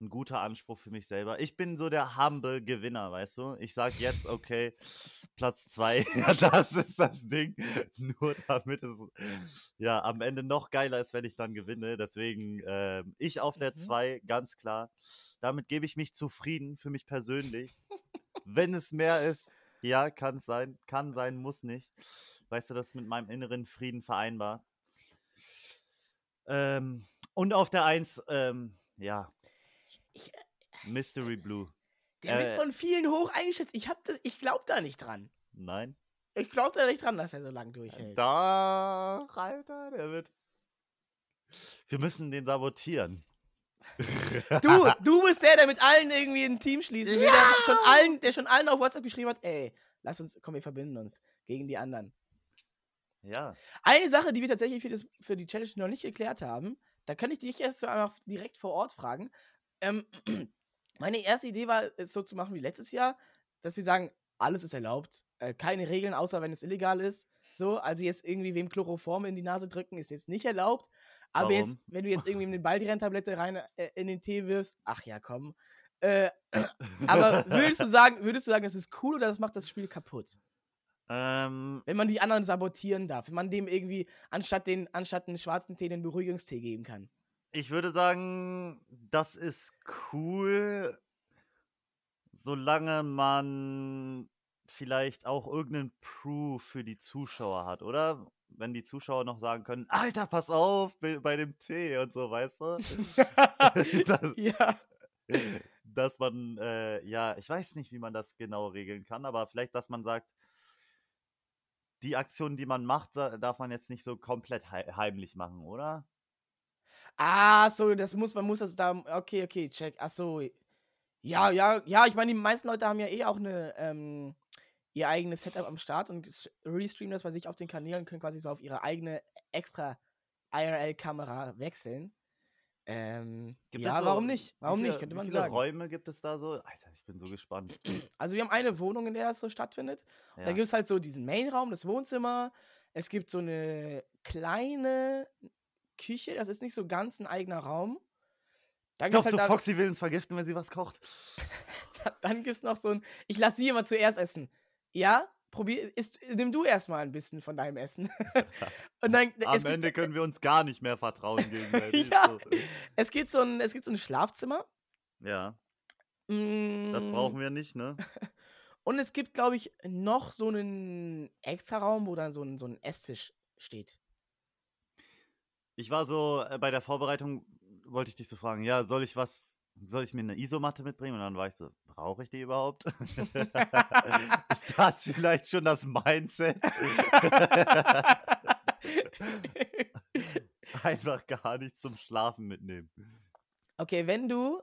ein guter Anspruch für mich selber. Ich bin so der humble Gewinner, weißt du? Ich sag jetzt, okay, Platz 2, ja, das ist das Ding. Nur damit es ja am Ende noch geiler ist, wenn ich dann gewinne. Deswegen ähm, ich auf der Mhm. 2, ganz klar. Damit gebe ich mich zufrieden für mich persönlich. wenn es mehr ist, ja, kann es sein, kann sein, muss nicht. Weißt du, das ist mit meinem inneren Frieden vereinbar. Ähm, und auf der 1, ähm, ja, Ich, Mystery Blue. der Äh, wird von vielen hoch eingeschätzt. Ich, hab das- ich glaube da nicht dran. Nein. Ich glaube da nicht dran, dass er so lange durchhält. Da, Alter, der wird. Wir müssen den sabotieren. Du, du bist der, der mit allen irgendwie ein Team schließt. Der, der, schon allen, der schon allen auf WhatsApp geschrieben hat, ey, lass uns, komm, wir verbinden uns gegen die anderen. Ja. Eine Sache, die wir tatsächlich für, das, für die Challenge noch nicht geklärt haben, da kann ich dich erst einfach direkt vor Ort fragen. Ähm, meine erste Idee war, es so zu machen wie letztes Jahr, dass wir sagen, alles ist erlaubt, äh, keine Regeln, außer wenn es illegal ist. So, also jetzt irgendwie wem Chloroform in die Nase drücken, ist jetzt nicht erlaubt. Aber Warum? jetzt, wenn du jetzt irgendwie eine Baldrian-Tablette rein äh, in den Tee wirfst, ach ja, komm. Äh, aber würdest du sagen, würdest du sagen, das ist cool oder das macht das Spiel kaputt? Ähm, Wenn man die anderen sabotieren darf, wenn man dem irgendwie anstatt den anstatt einen schwarzen Tee den Beruhigungstee geben kann. ich würde sagen, das ist cool, solange man vielleicht auch irgendeinen Proof für die Zuschauer hat, oder? Wenn die Zuschauer noch sagen können, Alter, pass auf bei, dem Tee und so, weißt du? das, ja. dass man, äh, ja, ich weiß nicht, wie man das genau regeln kann, aber vielleicht, dass man sagt, die Aktion, die man macht, da- darf man jetzt nicht so komplett hei- heimlich machen, oder? Ah, so, das muss man muss das da okay, okay, check. Ach so. Ja, ja, ja, ich meine, die meisten Leute haben ja eh auch eine ähm, ihr eigenes Setup am Start und restreamen das bei sich auf den Kanälen können quasi so auf ihre eigene extra IRL-Kamera wechseln. Ähm, Gibt ja, es so- warum nicht? wie Warum viele, nicht? Könnte wie man viele sagen. Räume gibt es da so? Alter, ich bin so gespannt. Also wir haben eine Wohnung, in der das so stattfindet. Da Ja. gibt es halt so diesen Mainraum, das Wohnzimmer. Es gibt so eine kleine Küche, das ist nicht so ganz ein eigener Raum. Dann gibt es Glaubst du, halt da, Foxy will uns vergiften, wenn sie was kocht? dann gibt's noch so ein. Ich lasse sie immer zuerst essen. Ja? Probier, isst, nimm du erstmal ein bisschen von deinem Essen. Und dann, Am Ende gibt, können wir uns gar nicht mehr vertrauen gegenseitig. Ja. so. es, gibt so ein, es gibt so ein Schlafzimmer. ja, Mm, das brauchen wir nicht, ne? Und es gibt, glaube ich, noch so einen extra Raum, wo dann so ein, so ein Esstisch steht. Ich war so äh, bei der Vorbereitung, wollte ich dich so fragen, ja, soll ich was, soll ich mir eine Isomatte mitbringen? Und dann war ich so, brauche ich die überhaupt? Ist das vielleicht schon das Mindset? Einfach gar nichts zum Schlafen mitnehmen. Okay, wenn du,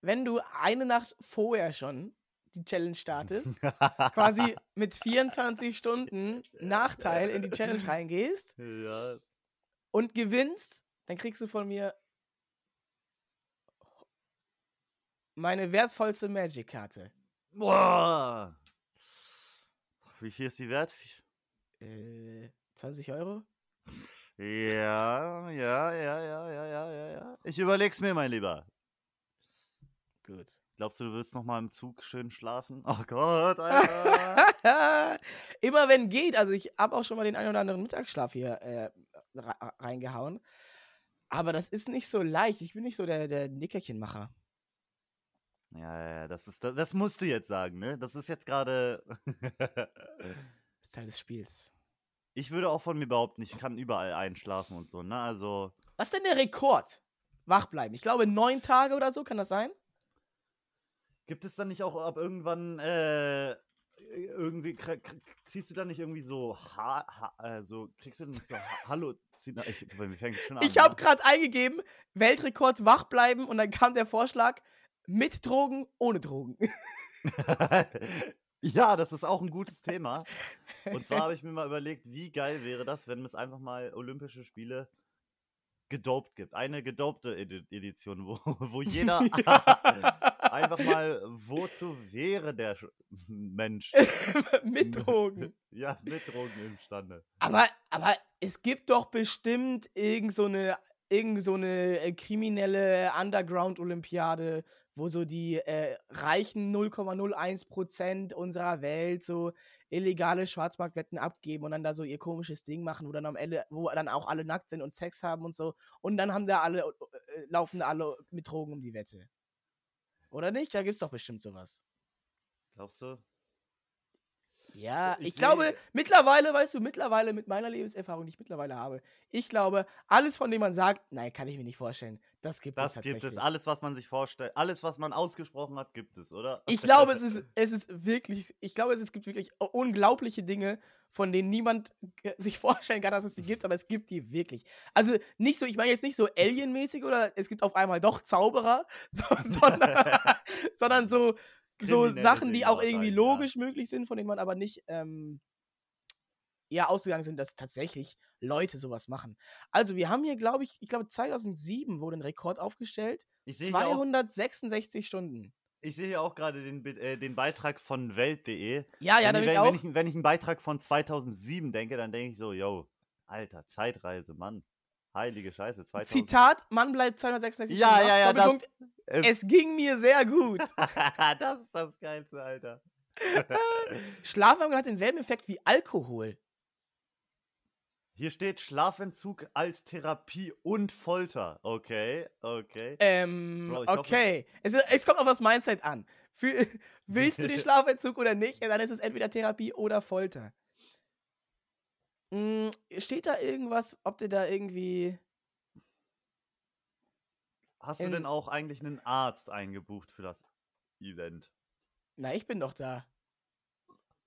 wenn du eine Nacht vorher schon die Challenge startest, quasi mit 24 Stunden Nachteil in die Challenge reingehst ja, und gewinnst, dann kriegst du von mir meine wertvollste Magic-Karte. Boah. Wie viel ist die wert? Äh, 20 Euro? Ja, ja, ja, ja, ja, ja, ja, ja. Ich überleg's mir, mein Lieber. Gut. Glaubst du, du willst noch mal im Zug schön schlafen? Oh Gott, Alter. Immer wenn geht, also ich habe auch schon mal den einen oder anderen Mittagsschlaf hier äh, re- reingehauen. Aber das ist nicht so leicht. Ich bin nicht so der, der Nickerchenmacher. Ja, ja, das ist, das musst du jetzt sagen, ne? Das ist jetzt gerade. Das ist Teil des Spiels. ich würde auch von mir behaupten, ich kann überall einschlafen und so, ne? Also, Was ist denn der Rekord? Wach bleiben. Ich glaube, neun Tage oder so, kann das sein? gibt es dann nicht auch ab irgendwann, äh, irgendwie, ziehst du dann nicht irgendwie so, ha, ha, äh, so, kriegst du dann nicht so ha Hallo, ich. Ich habe gerade eingegeben, Weltrekord wach bleiben und dann kam der Vorschlag, mit Drogen, ohne Drogen. ja, das ist auch ein gutes Thema. Und zwar habe ich mir mal überlegt, wie geil wäre das, wenn es einfach mal Olympische Spiele gedopt gibt. Eine gedopte Edi Edition, wo, wo jeder einfach mal, wozu wäre der Sch- Mensch mit Drogen. ja, mit Drogen imstande? Aber, aber es gibt doch bestimmt irgend so eine, irgend so eine äh, kriminelle Underground-Olympiade, wo so die äh, reichen 0,01% unserer Welt so illegale Schwarzmarktwetten abgeben und dann da so ihr komisches Ding machen, wo dann am Ende, wo dann auch alle nackt sind und Sex haben und so. Und dann haben da alle, äh, laufen da alle mit Drogen um die Wette. Oder nicht? Da gibt's doch bestimmt sowas. Glaubst du? Ja, Ich ich, glaube, mittlerweile, weißt du, mittlerweile mit meiner Lebenserfahrung, die ich mittlerweile habe, ich glaube, alles, von dem man sagt, nein, kann ich mir nicht vorstellen, das gibt es Das tatsächlich. gibt es. Alles, was man sich vorstellt, alles, was man ausgesprochen hat, gibt es, oder? Ich glaube, es ist, es ist wirklich, ich glaube, es gibt wirklich unglaubliche Dinge, von denen niemand sich vorstellen kann, dass es die gibt, aber es gibt die wirklich. Also nicht so, ich meine jetzt nicht so alienmäßig oder es gibt auf einmal doch Zauberer, so, sondern, sondern so, so Sachen, die auch irgendwie ja. logisch möglich sind, von denen man aber nicht ähm, ja ausgegangen sind, dass tatsächlich Leute sowas machen. Also wir haben hier, glaube ich, ich glaube 2007 wurde ein Rekord aufgestellt, Ich sehe hier auch 266 Stunden. Ich sehe hier auch gerade den, äh, den Beitrag von Welt.de. Ja, ja, wenn, ich, wenn, auch. wenn, ich, wenn ich einen Beitrag von 2007 denke, dann denke ich so, yo, alter, Zeitreise, Mann. Heilige Scheiße, 2000. Zitat, Mann bleibt 266 Ja, ja, ja, das, es, Es ging mir sehr gut. das ist das Geilste, Alter. Schlafmangel hat denselben Effekt wie Alkohol. Hier steht Schlafentzug als Therapie und Folter. Okay, okay. Ähm, Bro, ich hoffe- okay. Es, es kommt auf das Mindset an. Für, willst du den Schlafentzug oder nicht? Dann ist es entweder Therapie oder Folter. Hm, steht da irgendwas, ob du da irgendwie. Hast du denn auch eigentlich einen Arzt eingebucht für das Event? Na, ich bin doch da.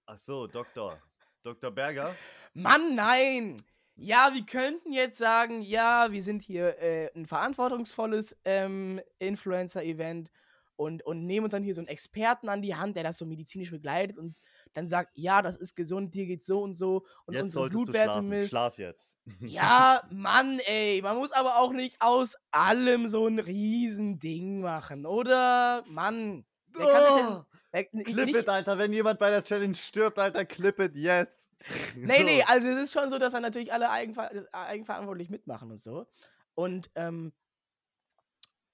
Ach so, Doktor. Dr. Berger? Mann, nein! Ja, wir könnten jetzt sagen, ja, wir sind hier äh, ein verantwortungsvolles ähm, Influencer-Event und, und nehmen uns dann hier so einen Experten an die Hand, der das so medizinisch begleitet und dann sagt, ja, das ist gesund, dir geht's so und so und jetzt unsere Blutwerte misst. Schlaf jetzt. Ja, Mann, ey, man muss aber auch nicht aus allem so ein Riesending machen, oder? Mann. Wer Oh, wer, n- clip nicht, it, Alter. Wenn jemand bei der Challenge stirbt, Alter, clip it, yes. Nee, So. nee, also es ist schon so, dass dann natürlich alle eigenver eigenverantwortlich mitmachen und so. Und, ähm,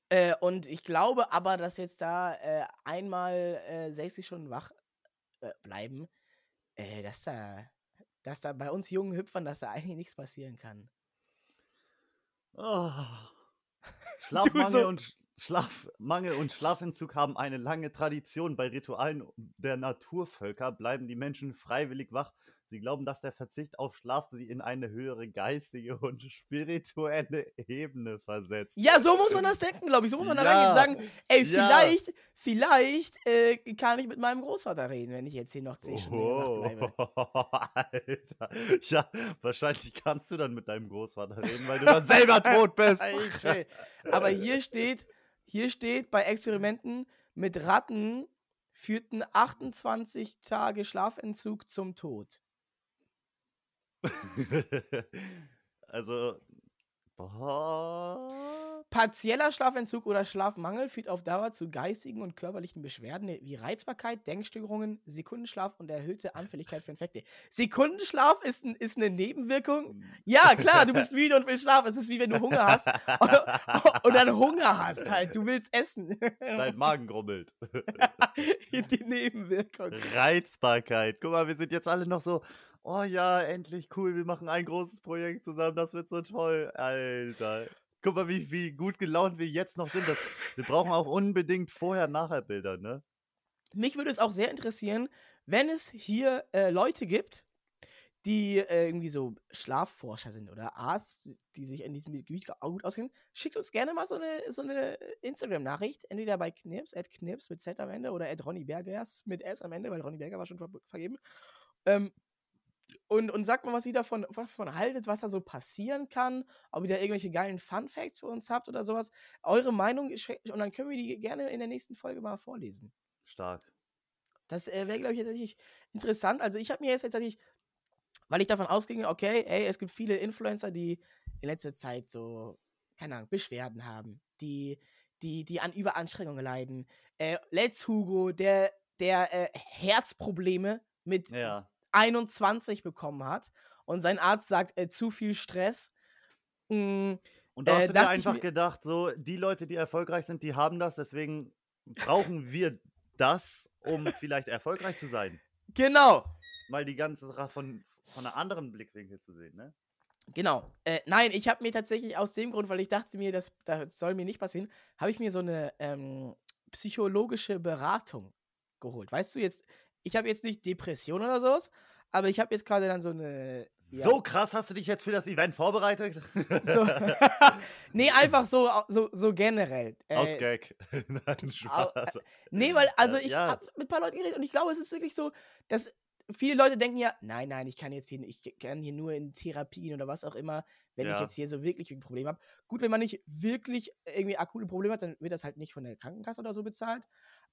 äh, und ich glaube aber, dass jetzt da äh, einmal äh, 60 Stunden wach äh, bleiben, äh, dass da, dass da bei uns jungen Hüpfern, dass da eigentlich nichts passieren kann. Oh. Schlafmangel, so- und Sch- Schlafmangel und Schlafentzug haben eine lange Tradition. Bei Ritualen der Naturvölker bleiben die Menschen freiwillig wach. Sie glauben, dass der Verzicht auf Schlaf sie in eine höhere geistige und spirituelle Ebene versetzt. Ja, so muss man das denken, glaube ich. So muss man da Ja, reingehen und sagen, ey, ja. vielleicht, vielleicht äh, kann ich mit meinem Großvater reden, wenn ich jetzt hier noch 10 Stunden Oh. Alter. Ja, wahrscheinlich kannst du dann mit deinem Großvater reden, weil du dann selber tot bist. Aber hier steht, hier steht bei Experimenten mit Ratten führten 28 Tage Schlafentzug zum Tod. also, boah. Partieller Schlafentzug oder Schlafmangel führt auf Dauer zu geistigen und körperlichen Beschwerden wie Reizbarkeit, Denkstörungen, Sekundenschlaf und erhöhte Anfälligkeit für Infekte. Sekundenschlaf ist, ein, ist eine Nebenwirkung? Ja, klar, du bist müde und willst schlafen. Es ist wie wenn du Hunger hast und dann Hunger hast halt. Du willst essen. Dein Magen grummelt. Die Nebenwirkung. Reizbarkeit. Guck mal, wir sind jetzt alle noch so, oh ja, endlich cool, wir machen ein großes Projekt zusammen, das wird so toll. Alter. Guck mal, wie, wie gut gelaunt wir jetzt noch sind. Das, wir brauchen auch unbedingt Vorher-Nachher-Bilder, ne? Mich würde es auch sehr interessieren, wenn es hier äh, Leute gibt, die äh, irgendwie so Schlafforscher sind oder Arzt, die sich in diesem Gebiet gut auskennen, schickt uns gerne mal so eine, so eine Instagram-Nachricht, entweder bei Knips, at Knips mit Z am Ende oder at Ronny Bergers mit S am Ende, weil Ronny Berger war schon ver vergeben. Ähm, und, und sagt mal, was ihr davon, davon haltet, was da so passieren kann, ob ihr da irgendwelche geilen Fun Facts für uns habt oder sowas. Eure Meinung und dann können wir die gerne in der nächsten Folge mal vorlesen. Stark. Das äh, wäre, glaube ich, tatsächlich interessant. Also ich habe mir jetzt tatsächlich weil ich davon ausging, okay, ey, es gibt viele Influencer, die in letzter Zeit so, keine Ahnung, Beschwerden haben, die, die, die an Überanstrengungen leiden. Äh, Let's Hugo, der, der äh, Herzprobleme mit Ja. 21 bekommen hat und sein Arzt sagt, äh, zu viel Stress. Mm, Und da Äh, hast du dir einfach gedacht, so, die Leute, die erfolgreich sind, die haben das, deswegen brauchen wir das, um vielleicht erfolgreich zu sein. genau, Mal die ganze Sache von, von einem anderen Blickwinkel zu sehen, ne? Genau. Äh, nein, ich habe mir tatsächlich aus dem Grund, weil ich dachte mir, das, das soll mir nicht passieren, habe ich mir so eine ähm, psychologische Beratung geholt. Weißt du jetzt, ich habe jetzt nicht Depression oder sowas, aber ich habe jetzt quasi dann so eine. ja, So krass hast du dich jetzt für das Event vorbereitet? So, nee, einfach so, so, so generell. Äh, Aus Gag. Nein, Spaß. Nee, weil, also Äh, ich ja. habe mit ein paar Leuten geredet und ich glaube, es ist wirklich so, dass viele Leute denken ja, nein, nein, ich kann jetzt hier, ich kann hier nur in Therapien oder was auch immer, wenn ich Ja. jetzt hier so wirklich ein Problem habe. Gut, wenn man nicht wirklich irgendwie akute Probleme hat, dann wird das halt nicht von der Krankenkasse oder so bezahlt.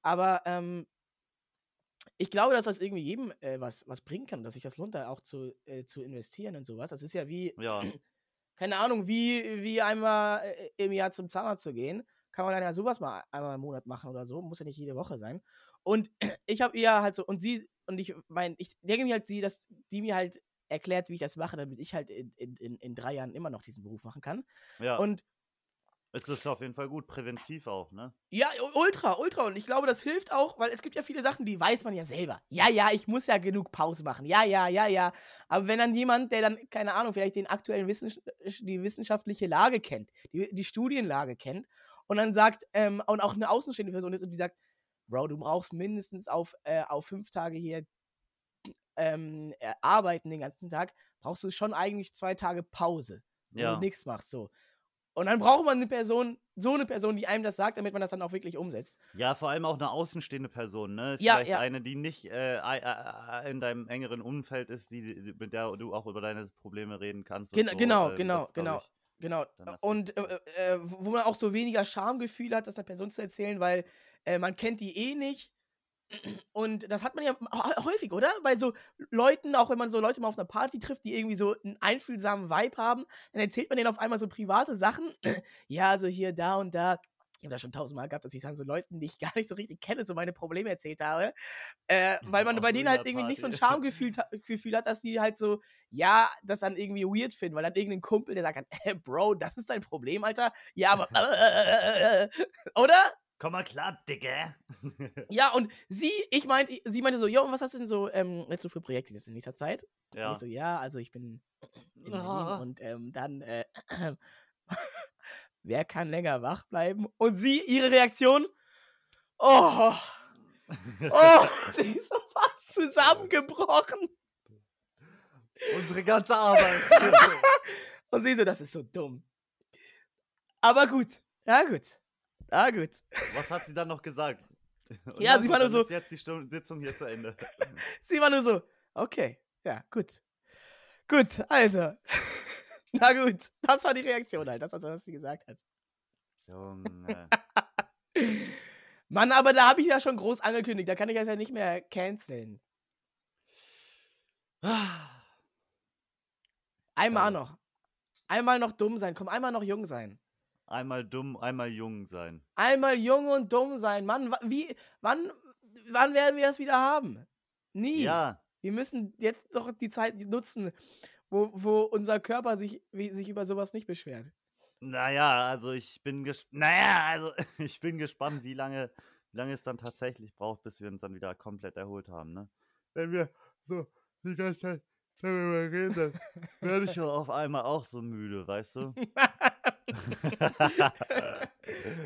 Aber ähm, ich glaube, dass das irgendwie jedem äh, was, was bringen kann, dass sich das lohnt, da auch zu, äh, zu investieren und sowas. Das ist ja wie, Ja, keine Ahnung, wie, wie einmal äh, im Jahr zum Zahnarzt zu gehen. Kann man dann ja sowas mal einmal im Monat machen oder so. Muss ja nicht jede Woche sein. Und ich habe ihr halt so, und sie, und ich meine, ich denke mir halt, sie, dass die mir halt erklärt, wie ich das mache, damit ich halt in, in, in, in drei Jahren immer noch diesen Beruf machen kann. ja. Und es ist auf jeden Fall gut, präventiv auch, ne? ja, ultra, ultra. Und ich glaube, das hilft auch, weil es gibt ja viele Sachen, die weiß man ja selber. Ja, ja, ich muss ja genug Pause machen. Ja, ja, ja, ja. Aber wenn dann jemand, der dann, keine Ahnung, vielleicht den aktuellen Wissens die wissenschaftliche Lage kennt, die, die Studienlage kennt und dann sagt, ähm, und auch eine außenstehende Person ist und die sagt, Bro, du brauchst mindestens auf, äh, auf fünf Tage hier ähm, äh, arbeiten den ganzen Tag, brauchst du schon eigentlich zwei Tage Pause, wo Ja. du nichts machst. So. Und dann braucht man eine Person, so eine Person, die einem das sagt, damit man das dann auch wirklich umsetzt. Ja, vor allem auch eine außenstehende Person, ne? Ja, Vielleicht ja. eine, die nicht äh, äh, äh, in deinem engeren Umfeld ist, die, mit der du auch über deine Probleme reden kannst. und Gen- so. genau, Ähm, genau, das genau. Genau. Und äh, äh, wo man auch so weniger Schamgefühl hat, das einer Person zu erzählen, weil äh, man kennt die eh nicht. Und das hat man ja hä- häufig, oder? Bei so Leuten, auch wenn man so Leute mal auf einer Party trifft, die irgendwie so einen einfühlsamen Vibe haben, dann erzählt man denen auf einmal so private Sachen. ja, also hier, da und da. Ich habe das schon tausendmal gehabt, dass ich dann so Leuten, die ich gar nicht so richtig kenne, so meine Probleme erzählt habe. Äh, weil man Auf bei denen halt irgendwie nicht so ein. Schamgefühl Gefühl hat, dass die halt so, ja, das dann irgendwie weird finden, weil dann irgendein Kumpel, der sagt, äh, Bro, das ist dein Problem, Alter. Ja, aber, äh, oder? Komm mal klar, Digga. Ja, und sie, ich meinte, sie meinte so, jo, und was hast du denn so ähm, jetzt so für Projekte jetzt in nächster Zeit? Und ja. ich so, ja, also ich bin in Berlin Ah. und ähm, dann, äh, wer kann länger wach bleiben? Und sie, ihre Reaktion, oh, oh, sie ist so fast zusammengebrochen. Unsere ganze Arbeit. Und sie so, das ist so dumm. Aber gut, ja gut, ja gut. Was hat sie dann noch gesagt? Und Ja, sie war nur so- Ist jetzt die Sitzung hier zu Ende. Sie war nur so, okay, ja, gut. Gut, also. Na gut, das war die Reaktion halt, das, was sie gesagt hat. Junge. Mann, aber da habe ich ja schon groß angekündigt, da kann ich das ja nicht mehr canceln. Einmal Geil. noch. Einmal noch dumm sein, komm, einmal noch jung sein. Einmal dumm, einmal jung sein. Einmal jung und dumm sein. Mann, wie, wann, wann werden wir das wieder haben? Nie. Ja, Wir müssen jetzt doch die Zeit nutzen, wo, wo unser Körper sich, wie, sich über sowas nicht beschwert. naja, also ich bin ges naja, also ich bin gespannt, wie lange, wie lange es dann tatsächlich braucht, bis wir uns dann wieder komplett erholt haben, ne? Wenn wir so die ganze Zeit darüber reden, dann werde ich ja auf einmal auch so müde, weißt du?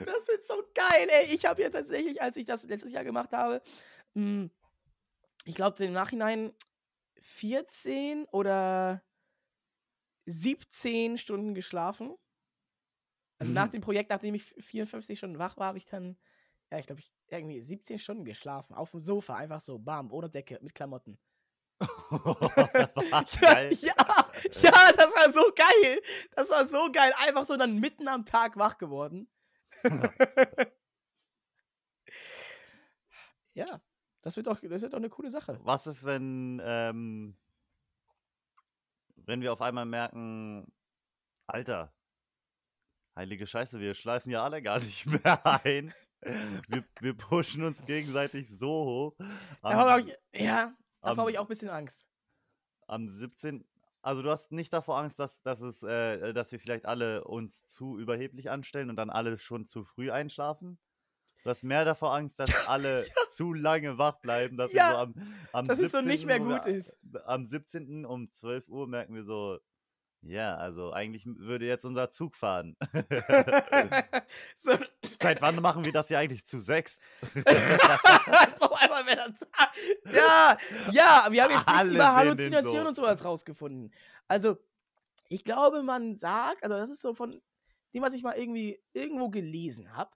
Das ist so geil, ey. Ich habe jetzt tatsächlich, als ich das letztes Jahr gemacht habe, mh, ich glaube im Nachhinein 14 oder 17 Stunden geschlafen. Also nach Mhm. dem Projekt, nachdem ich 54 Stunden wach war, habe ich dann, ja, ich glaube, ich irgendwie 17 Stunden geschlafen. Auf dem Sofa, einfach so, bam, ohne Decke, mit Klamotten. Was? Ja, ja, ja, das war so geil. Das war so geil. Einfach so dann mitten am Tag wach geworden. ja, das wird doch, das wird doch eine coole Sache. Was ist, wenn, ähm, wenn wir auf einmal merken, Alter, heilige Scheiße, wir schleifen ja alle gar nicht mehr ein. Wir, wir pushen uns gegenseitig so hoch. Ich, ja, davor habe ich auch ein bisschen Angst. am 17. Also du hast nicht davor Angst, dass, dass, es, äh, dass wir vielleicht alle uns zu überheblich anstellen und dann alle schon zu früh einschlafen? Du hast mehr davor Angst, dass alle zu lange wach bleiben, dass Ja, wir so am, am Dass es so nicht mehr 17., gut ist. am 17. um 12 Uhr merken wir so, ja, also eigentlich würde jetzt unser Zug fahren. so, Seit wann machen wir das ja eigentlich zu sechst? auf einmal wäre das. Ja, ja, wir haben jetzt Alle nichts über Halluzinationen und sowas rausgefunden. Also, ich glaube, man sagt, also das ist so von dem, was ich mal irgendwie irgendwo gelesen habe,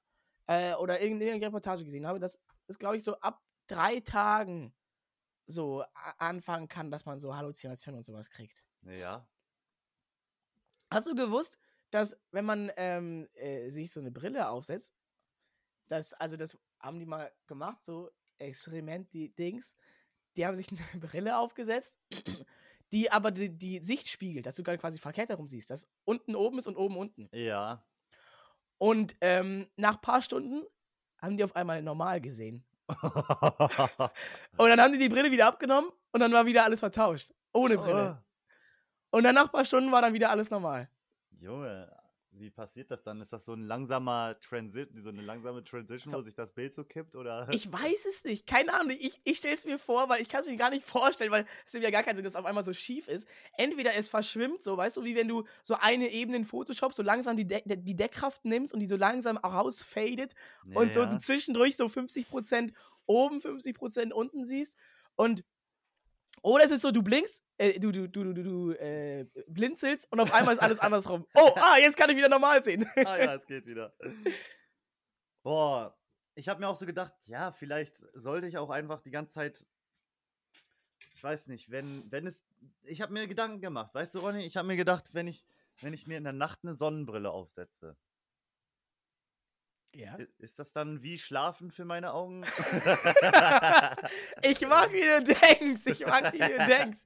äh, oder irgendeine Reportage gesehen habe, dass es, glaube ich, so ab drei Tagen so anfangen kann, dass man so Halluzinationen und sowas kriegt. Ja. Hast du gewusst, dass wenn man ähm, äh, sich so eine Brille aufsetzt, das, also das haben die mal gemacht, so Experiment, die Dings, die haben sich eine Brille aufgesetzt, die aber die, die Sicht spiegelt, dass du gerade quasi verkehrt herum siehst, dass unten oben ist und oben unten. Ja. Und ähm, nach ein paar Stunden haben die auf einmal normal gesehen. Und dann haben die die Brille wieder abgenommen und dann war wieder alles vertauscht. Ohne Brille. Und dann nach ein paar Stunden war dann wieder alles normal. Junge, wie passiert das dann? Ist das so ein langsamer Transit, so eine langsame Transition, So. wo sich das Bild so kippt? Oder? Ich weiß es nicht. Keine Ahnung. Ich, ich stelle es mir vor, weil ich kann es mir gar nicht vorstellen, weil es ja gar keinen Sinn, dass es auf einmal so schief ist. Entweder es verschwimmt, so, weißt du, wie wenn du so eine Ebene in Photoshop so langsam die, De die Deckkraft nimmst und die so langsam rausfadet und so, so zwischendurch so 50% oben, 50% unten siehst. Und oder es ist so, du blinkst, äh, du, du, du, du, du, du äh, blinzelst und auf einmal ist alles andersrum. Oh, ah, jetzt kann ich wieder normal sehen. Ah ja, es geht wieder. Boah, ich habe mir auch so gedacht, ja, vielleicht sollte ich auch einfach die ganze Zeit, ich weiß nicht, wenn, wenn es, ich habe mir Gedanken gemacht, weißt du, Ronny, ich habe mir gedacht, wenn ich, wenn ich mir in der Nacht eine Sonnenbrille aufsetze, ja. ist das dann wie Schlafen für meine Augen? Ich mag, wie du denkst. Ich mag, wie du denkst.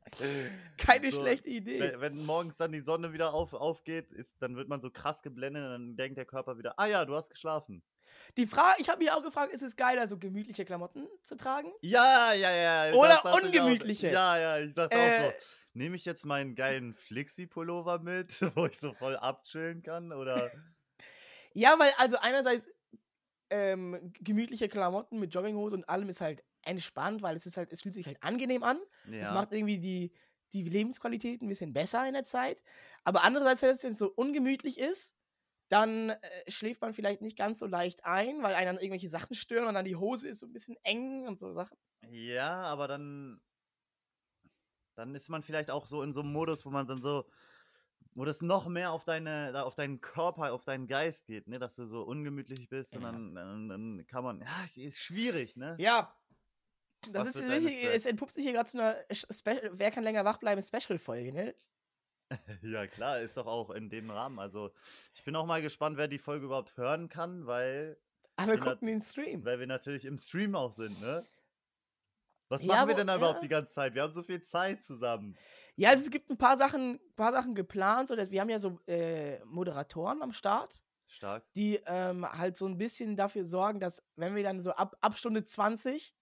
Keine So, schlechte Idee. Wenn, wenn morgens dann die Sonne wieder auf, aufgeht, ist, dann wird man so krass geblendet und dann denkt der Körper wieder, ah ja, du hast geschlafen. Die Frage, ich habe mich auch gefragt, ist es geiler, so gemütliche Klamotten zu tragen? Ja, ja, ja. Oder ich auch. ungemütliche. Ja, ja, ich dachte auch Äh, so. Nehme ich jetzt meinen geilen Flixi-Pullover mit, wo ich so voll abchillen kann? Oder. Ja, weil also einerseits ähm, gemütliche Klamotten mit Jogginghose und allem ist halt entspannt, weil es ist halt, es fühlt sich halt angenehm an. Es Ja. macht irgendwie die, die Lebensqualität ein bisschen besser in der Zeit. Aber andererseits, wenn es so ungemütlich ist, dann äh, schläft man vielleicht nicht ganz so leicht ein, weil einen dann irgendwelche Sachen stören und dann die Hose ist so ein bisschen eng und so Sachen. ja, aber dann. Dann ist man vielleicht auch so in so einem Modus, wo man dann so. Wo das noch mehr auf deine, auf deinen Körper, auf deinen Geist geht, ne? Dass du so ungemütlich bist und dann, dann, dann kann man. Ja, ist schwierig, ne? Ja. Das Was ist richtig, es entpuppt sich hier gerade zu einer Spe Wer kann länger wach bleiben Special-Folge, ne? Ja, klar, ist doch auch in dem Rahmen. Also, ich bin auch mal gespannt, wer die Folge überhaupt hören kann, weil, Alle da- gucken den Stream. weil wir natürlich im Stream auch sind, ne? Was Ja, machen wir denn da überhaupt ja. die ganze Zeit? Wir haben so viel Zeit zusammen. Ja, also es gibt ein paar Sachen, paar Sachen geplant, so dass wir haben ja so äh, Moderatoren am Start, Stark. die ähm, halt so ein bisschen dafür sorgen, dass wenn wir dann so ab, ab Stunde 20,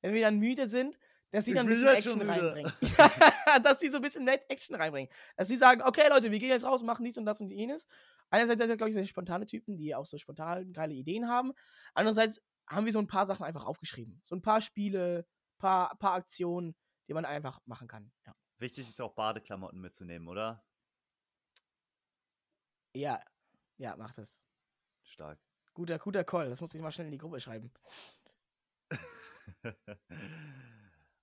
wenn wir dann müde sind, dass sie Ich dann ein bisschen Action reinbringen. dass die so ein bisschen mehr Action reinbringen. Dass sie sagen, okay Leute, wir gehen jetzt raus, machen dies und das und jenes. Einerseits sind das, glaube ich, sehr spontane Typen, die auch so spontan geile Ideen haben. Andererseits haben wir so ein paar Sachen einfach aufgeschrieben. So ein paar Spiele, paar, paar Aktionen, die man einfach machen kann. Ja. Wichtig ist auch Badeklamotten mitzunehmen, oder? Ja. Ja, mach das. Stark. Guter, guter Call. Das muss ich mal schnell in die Gruppe schreiben.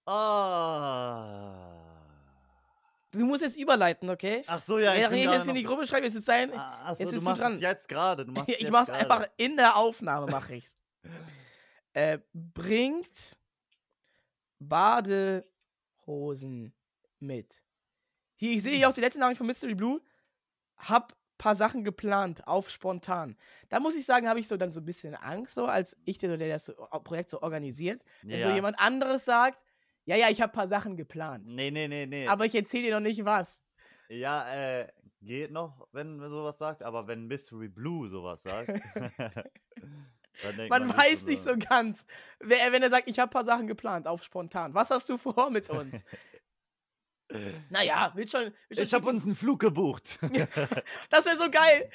Ah. Du musst jetzt überleiten, okay? Ach so, ja. Ich gerade jetzt in die Gruppe schreibe, ist es sein. Ah, Ach so, jetzt du du machst dran. es jetzt gerade. Du es Ich jetzt mach's gerade. einfach in der Aufnahme, mache ich's. äh, bringt Badehosen mit. Hier, ich sehe hier auch die letzte Nachricht von Mystery Blue. Hab paar Sachen geplant, auf spontan. Da muss ich sagen, habe ich so dann so ein bisschen Angst, so als ich, der, der das so, Projekt so organisiert. Wenn so jemand anderes sagt, ja, ja, ich habe paar Sachen geplant. Nee, nee, nee, nee. Aber ich erzähle dir noch nicht was. Ja, äh, geht noch, wenn man sowas sagt, aber wenn Mystery Blue sowas sagt. Man jetzt weiß nicht so ganz, wer, wenn er sagt, ich habe paar Sachen geplant, auf spontan. Was hast du vor mit uns? naja, wird schon. Wird schon Ich habe uns einen Flug gebucht. Das wäre so geil.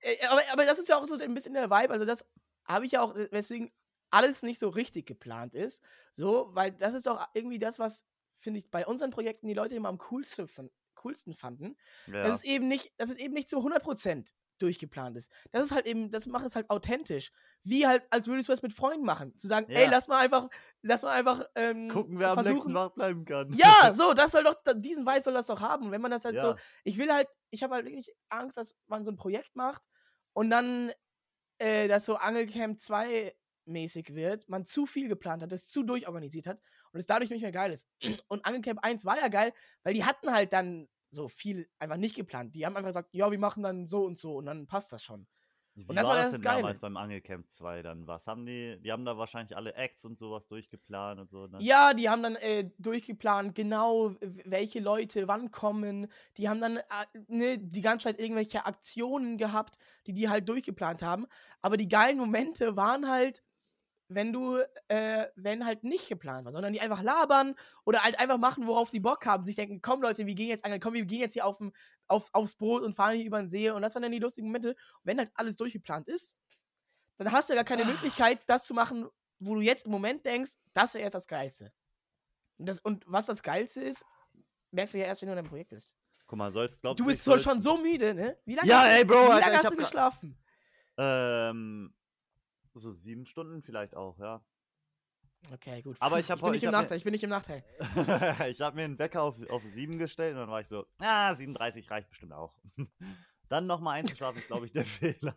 Äh, Aber, aber das ist ja auch so ein bisschen der Vibe. Also, das habe ich ja auch, äh, weswegen alles nicht so richtig geplant ist. So, weil das ist doch irgendwie das, was, finde ich, bei unseren Projekten die Leute immer am coolsten, coolsten fanden. ja. Dass es eben nicht, dass es eben nicht zu 100% durchgeplant ist. Das ist halt eben, das macht es halt authentisch. Wie halt, als würdest du es mit Freunden machen. Zu sagen, ey, Ja. lass mal einfach, lass mal einfach, ähm, Gucken, wer am nächsten versuchen- wach bleiben kann. ja, so, das soll doch, diesen Vibe soll das doch haben. Und wenn man das halt so, Ja. ich will halt, ich habe halt wirklich Angst, dass man so ein Projekt macht und dann äh, das so Angelcamp 2 mäßig wird, man zu viel geplant hat, das zu durchorganisiert hat und es dadurch nicht mehr geil ist. Und Angelcamp 1 war ja geil, weil die hatten halt dann so viel einfach nicht geplant. Die haben einfach gesagt, ja, wir machen dann so und so und dann passt das schon. Wie Und das war das das denn Geile. damals beim Angelcamp 2 dann? Was haben die? Die haben da wahrscheinlich alle Acts und sowas durchgeplant und so. Ne? Ja, die haben dann äh, durchgeplant, genau welche Leute wann kommen. Die haben dann äh, ne, die ganze Zeit irgendwelche Aktionen gehabt, die die halt durchgeplant haben. Aber die geilen Momente waren halt, wenn du, äh, wenn halt nicht geplant war, sondern die einfach labern oder halt einfach machen, worauf die Bock haben. Sich denken, komm Leute, wir gehen jetzt angeln, komm, wir gehen jetzt hier auf, aufs Boot und fahren hier über den See. Und das waren dann die lustigen Momente. Und wenn halt alles durchgeplant ist, dann hast du ja gar keine Möglichkeit, das zu machen, wo du jetzt im Moment denkst, das wäre jetzt das Geilste. Und, das, und was das Geilste ist, merkst du ja erst, wenn du in einem Projekt bist. Guck mal, sollst glaubst Du ich bist so, schon so müde, ne? Wie lange Ja, hast, ey, du- Bro, wie Alter, lange ich hast du geschlafen? Ähm, so sieben Stunden vielleicht auch, ja. Okay, gut. Aber ich hab bin heu- nicht ich im hab mir- Nachteil. Ich bin nicht im Nachteil. ich habe mir einen Wecker auf, auf 7 gestellt und dann war ich so, ah, 37 reicht bestimmt auch. dann nochmal einzuschlafen ist, glaube ich, der Fehler.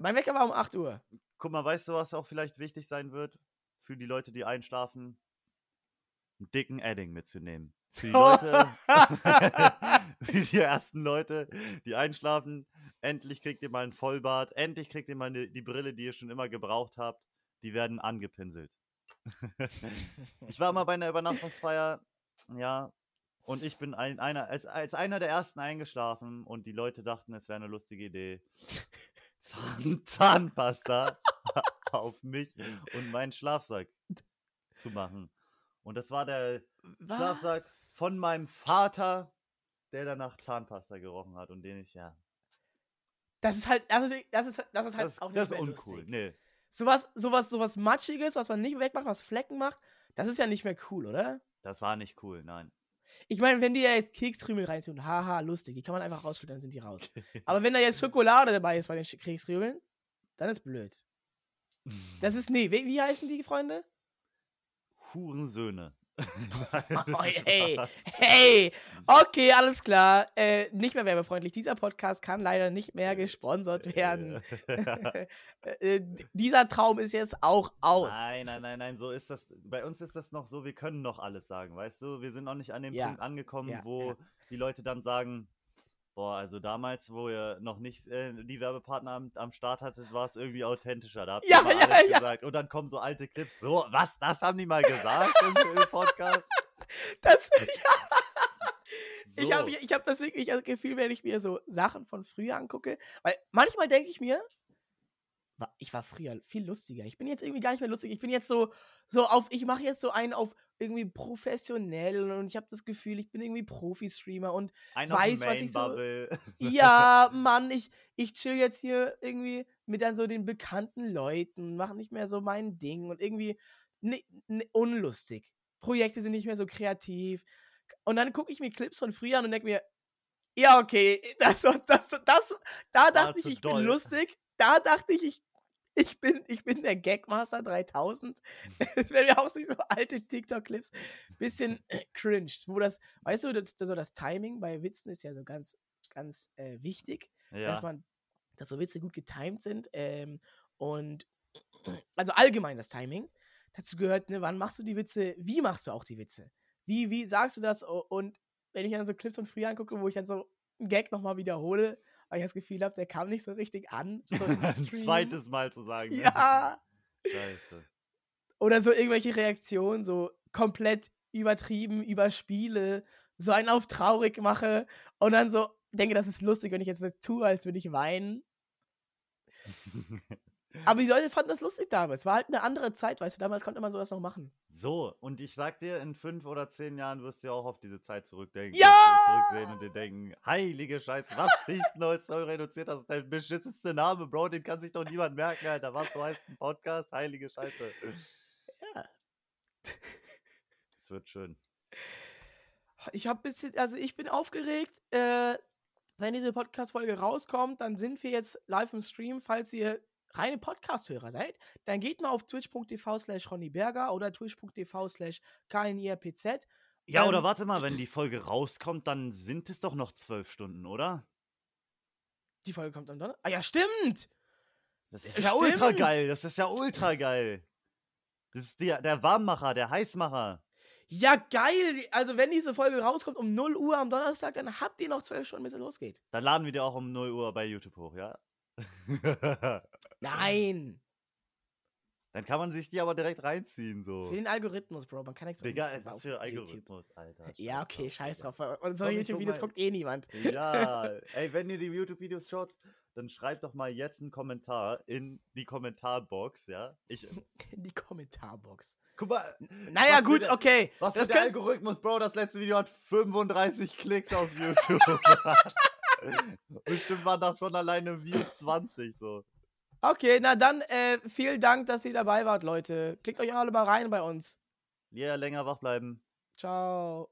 Mein Wecker war um 8 Uhr. Guck mal, weißt du, was auch vielleicht wichtig sein wird für die Leute, die einschlafen? Einen dicken Edding mitzunehmen. Für die Leute, für die ersten Leute, die einschlafen, endlich kriegt ihr mal ein Vollbart, endlich kriegt ihr mal ne, die Brille, die ihr schon immer gebraucht habt, die werden angepinselt. ich war mal bei einer Übernachtungsfeier, ja, und ich bin ein, einer, als, als einer der ersten eingeschlafen und die Leute dachten, es wäre eine lustige Idee. Zahn, Zahnpasta auf mich und meinen Schlafsack zu machen. Und das war der Schlafsack von Was? meinem Vater, der danach Zahnpasta gerochen hat und den ich, ja. Das ist halt, das ist, das ist, das ist halt Das, auch nicht das ist uncool. lustig. Nee. Sowas, sowas, sowas Matschiges, was man nicht wegmacht, was Flecken macht, das ist ja nicht mehr cool, oder? Das war nicht cool, nein. Ich meine, wenn die ja jetzt Kekskrümel reintun, haha, lustig, die kann man einfach rausschütteln, dann sind die raus. Aber wenn da jetzt Schokolade dabei ist bei den Kekskrümeln, dann ist blöd. Das ist, nee, wie, wie heißen die Freunde? Hurensöhne. Oh, hey, hey, okay, alles klar. Äh, nicht mehr werbefreundlich. Dieser Podcast kann leider nicht mehr gesponsert werden. äh, dieser Traum ist jetzt auch aus. Nein, nein, nein, nein, so ist das. Bei uns ist das noch so, wir können noch alles sagen, weißt du? Wir sind noch nicht an dem Ja, Punkt angekommen, ja, wo ja. die Leute dann sagen, boah, also damals, wo ihr noch nicht äh, die Werbepartner am, am Start hattet, war es irgendwie authentischer. Da habt ihr Ja, mal ja, alles ja. gesagt. Und dann kommen so alte Clips, so, was, das haben die mal gesagt im, im Podcast? Das, So. Ich habe ich hab das wirklich das Gefühl, wenn ich mir so Sachen von früher angucke, weil manchmal denke ich mir, ich war früher viel lustiger. Ich bin jetzt irgendwie gar nicht mehr lustig. Ich bin jetzt so, so auf, ich mache jetzt so einen auf irgendwie professionell und ich habe das Gefühl, ich bin irgendwie Profi-Streamer und Ein weiß, was ich so- ja, Mann, ich, ich chill jetzt hier irgendwie mit dann so den bekannten Leuten, mache nicht mehr so mein Ding und irgendwie ne, ne, unlustig. Projekte sind nicht mehr so kreativ. Und dann gucke ich mir Clips von früher an und denke mir, Ja, okay. Das, das, das, da dachte ich, ich doll. bin lustig. Da dachte ich, ich, ich, bin, ich bin der Gagmaster 3000. Das wären ja auch so alte TikTok-Clips. Bisschen äh, cringe. Wo das, weißt du, das, das, so das Timing bei Witzen ist ja so ganz, ganz äh, wichtig, dass Ja. man, dass so Witze gut getimed sind. Ähm, und also allgemein das Timing. Dazu gehört, ne, wann machst du die Witze, wie machst du auch die Witze? Wie, wie sagst du das? Und wenn ich dann so Clips von früher angucke, wo ich dann so einen Gag nochmal wiederhole, weil ich das Gefühl habe, der kam nicht so richtig an. So Ein zweites Mal zu sagen. ne? Ja. Scheiße. Oder so irgendwelche Reaktionen, so komplett übertrieben, überspiele, so einen auf traurig mache und dann so denke, das ist lustig, wenn ich jetzt so tue, als würde ich weinen. Aber die Leute fanden das lustig damals. War halt eine andere Zeit, weißt du, damals konnte man sowas noch machen. So, und ich sag dir, in fünf oder zehn Jahren wirst du ja auch auf diese Zeit zurückdenken. Ja! Zurücksehen und dir denken, heilige Scheiße, was Fichtenholz neu reduziert, das ist der beschissenste Name, Bro, den kann sich doch niemand merken, Alter. Was, so heißt ein Podcast? Heilige Scheiße. Ja. Es wird schön. Ich habe bisschen, also ich bin aufgeregt. Äh, wenn diese Podcast-Folge rauskommt, dann sind wir jetzt live im Stream. Falls ihr reine Podcast-Hörer seid, dann geht mal auf twitch.tv slash ronnyberger oder twitch.tv slash knirpz. Ja, oder Ähm, warte mal, wenn die Folge rauskommt, dann sind es doch noch zwölf Stunden, oder? Die Folge kommt am Donnerstag. Ah ja, stimmt! Das ist ja ultra Stimmt. geil, das ist ja ultra geil. Das ist der, der Warmmacher, der Heißmacher. Ja, geil! Also wenn diese Folge rauskommt um 0 Uhr am Donnerstag, dann habt ihr noch 12 Stunden, bis es losgeht. Dann laden wir dir auch um 0 Uhr bei YouTube hoch, ja? Nein! Dann kann man sich die aber direkt reinziehen, so. Für den Algorithmus, Bro. Man kann nichts Digga, machen was für YouTube. Algorithmus, Alter. Ja, okay, scheiß drauf. Und guck YouTube-Videos guckt eh niemand. Ja, ey, wenn ihr die YouTube-Videos schaut, dann schreibt doch mal jetzt einen Kommentar in die Kommentarbox, ja? Ich, In die Kommentarbox. guck mal, Naja, für gut, der- okay. was für das der könnt, Algorithmus, Bro, das letzte Video hat 35 Klicks auf YouTube. Bestimmt waren da schon alleine View 20, so. Okay, na dann, äh, vielen Dank, dass ihr dabei wart, Leute. Klickt euch alle mal rein bei uns. Ja, länger wach bleiben. Ciao.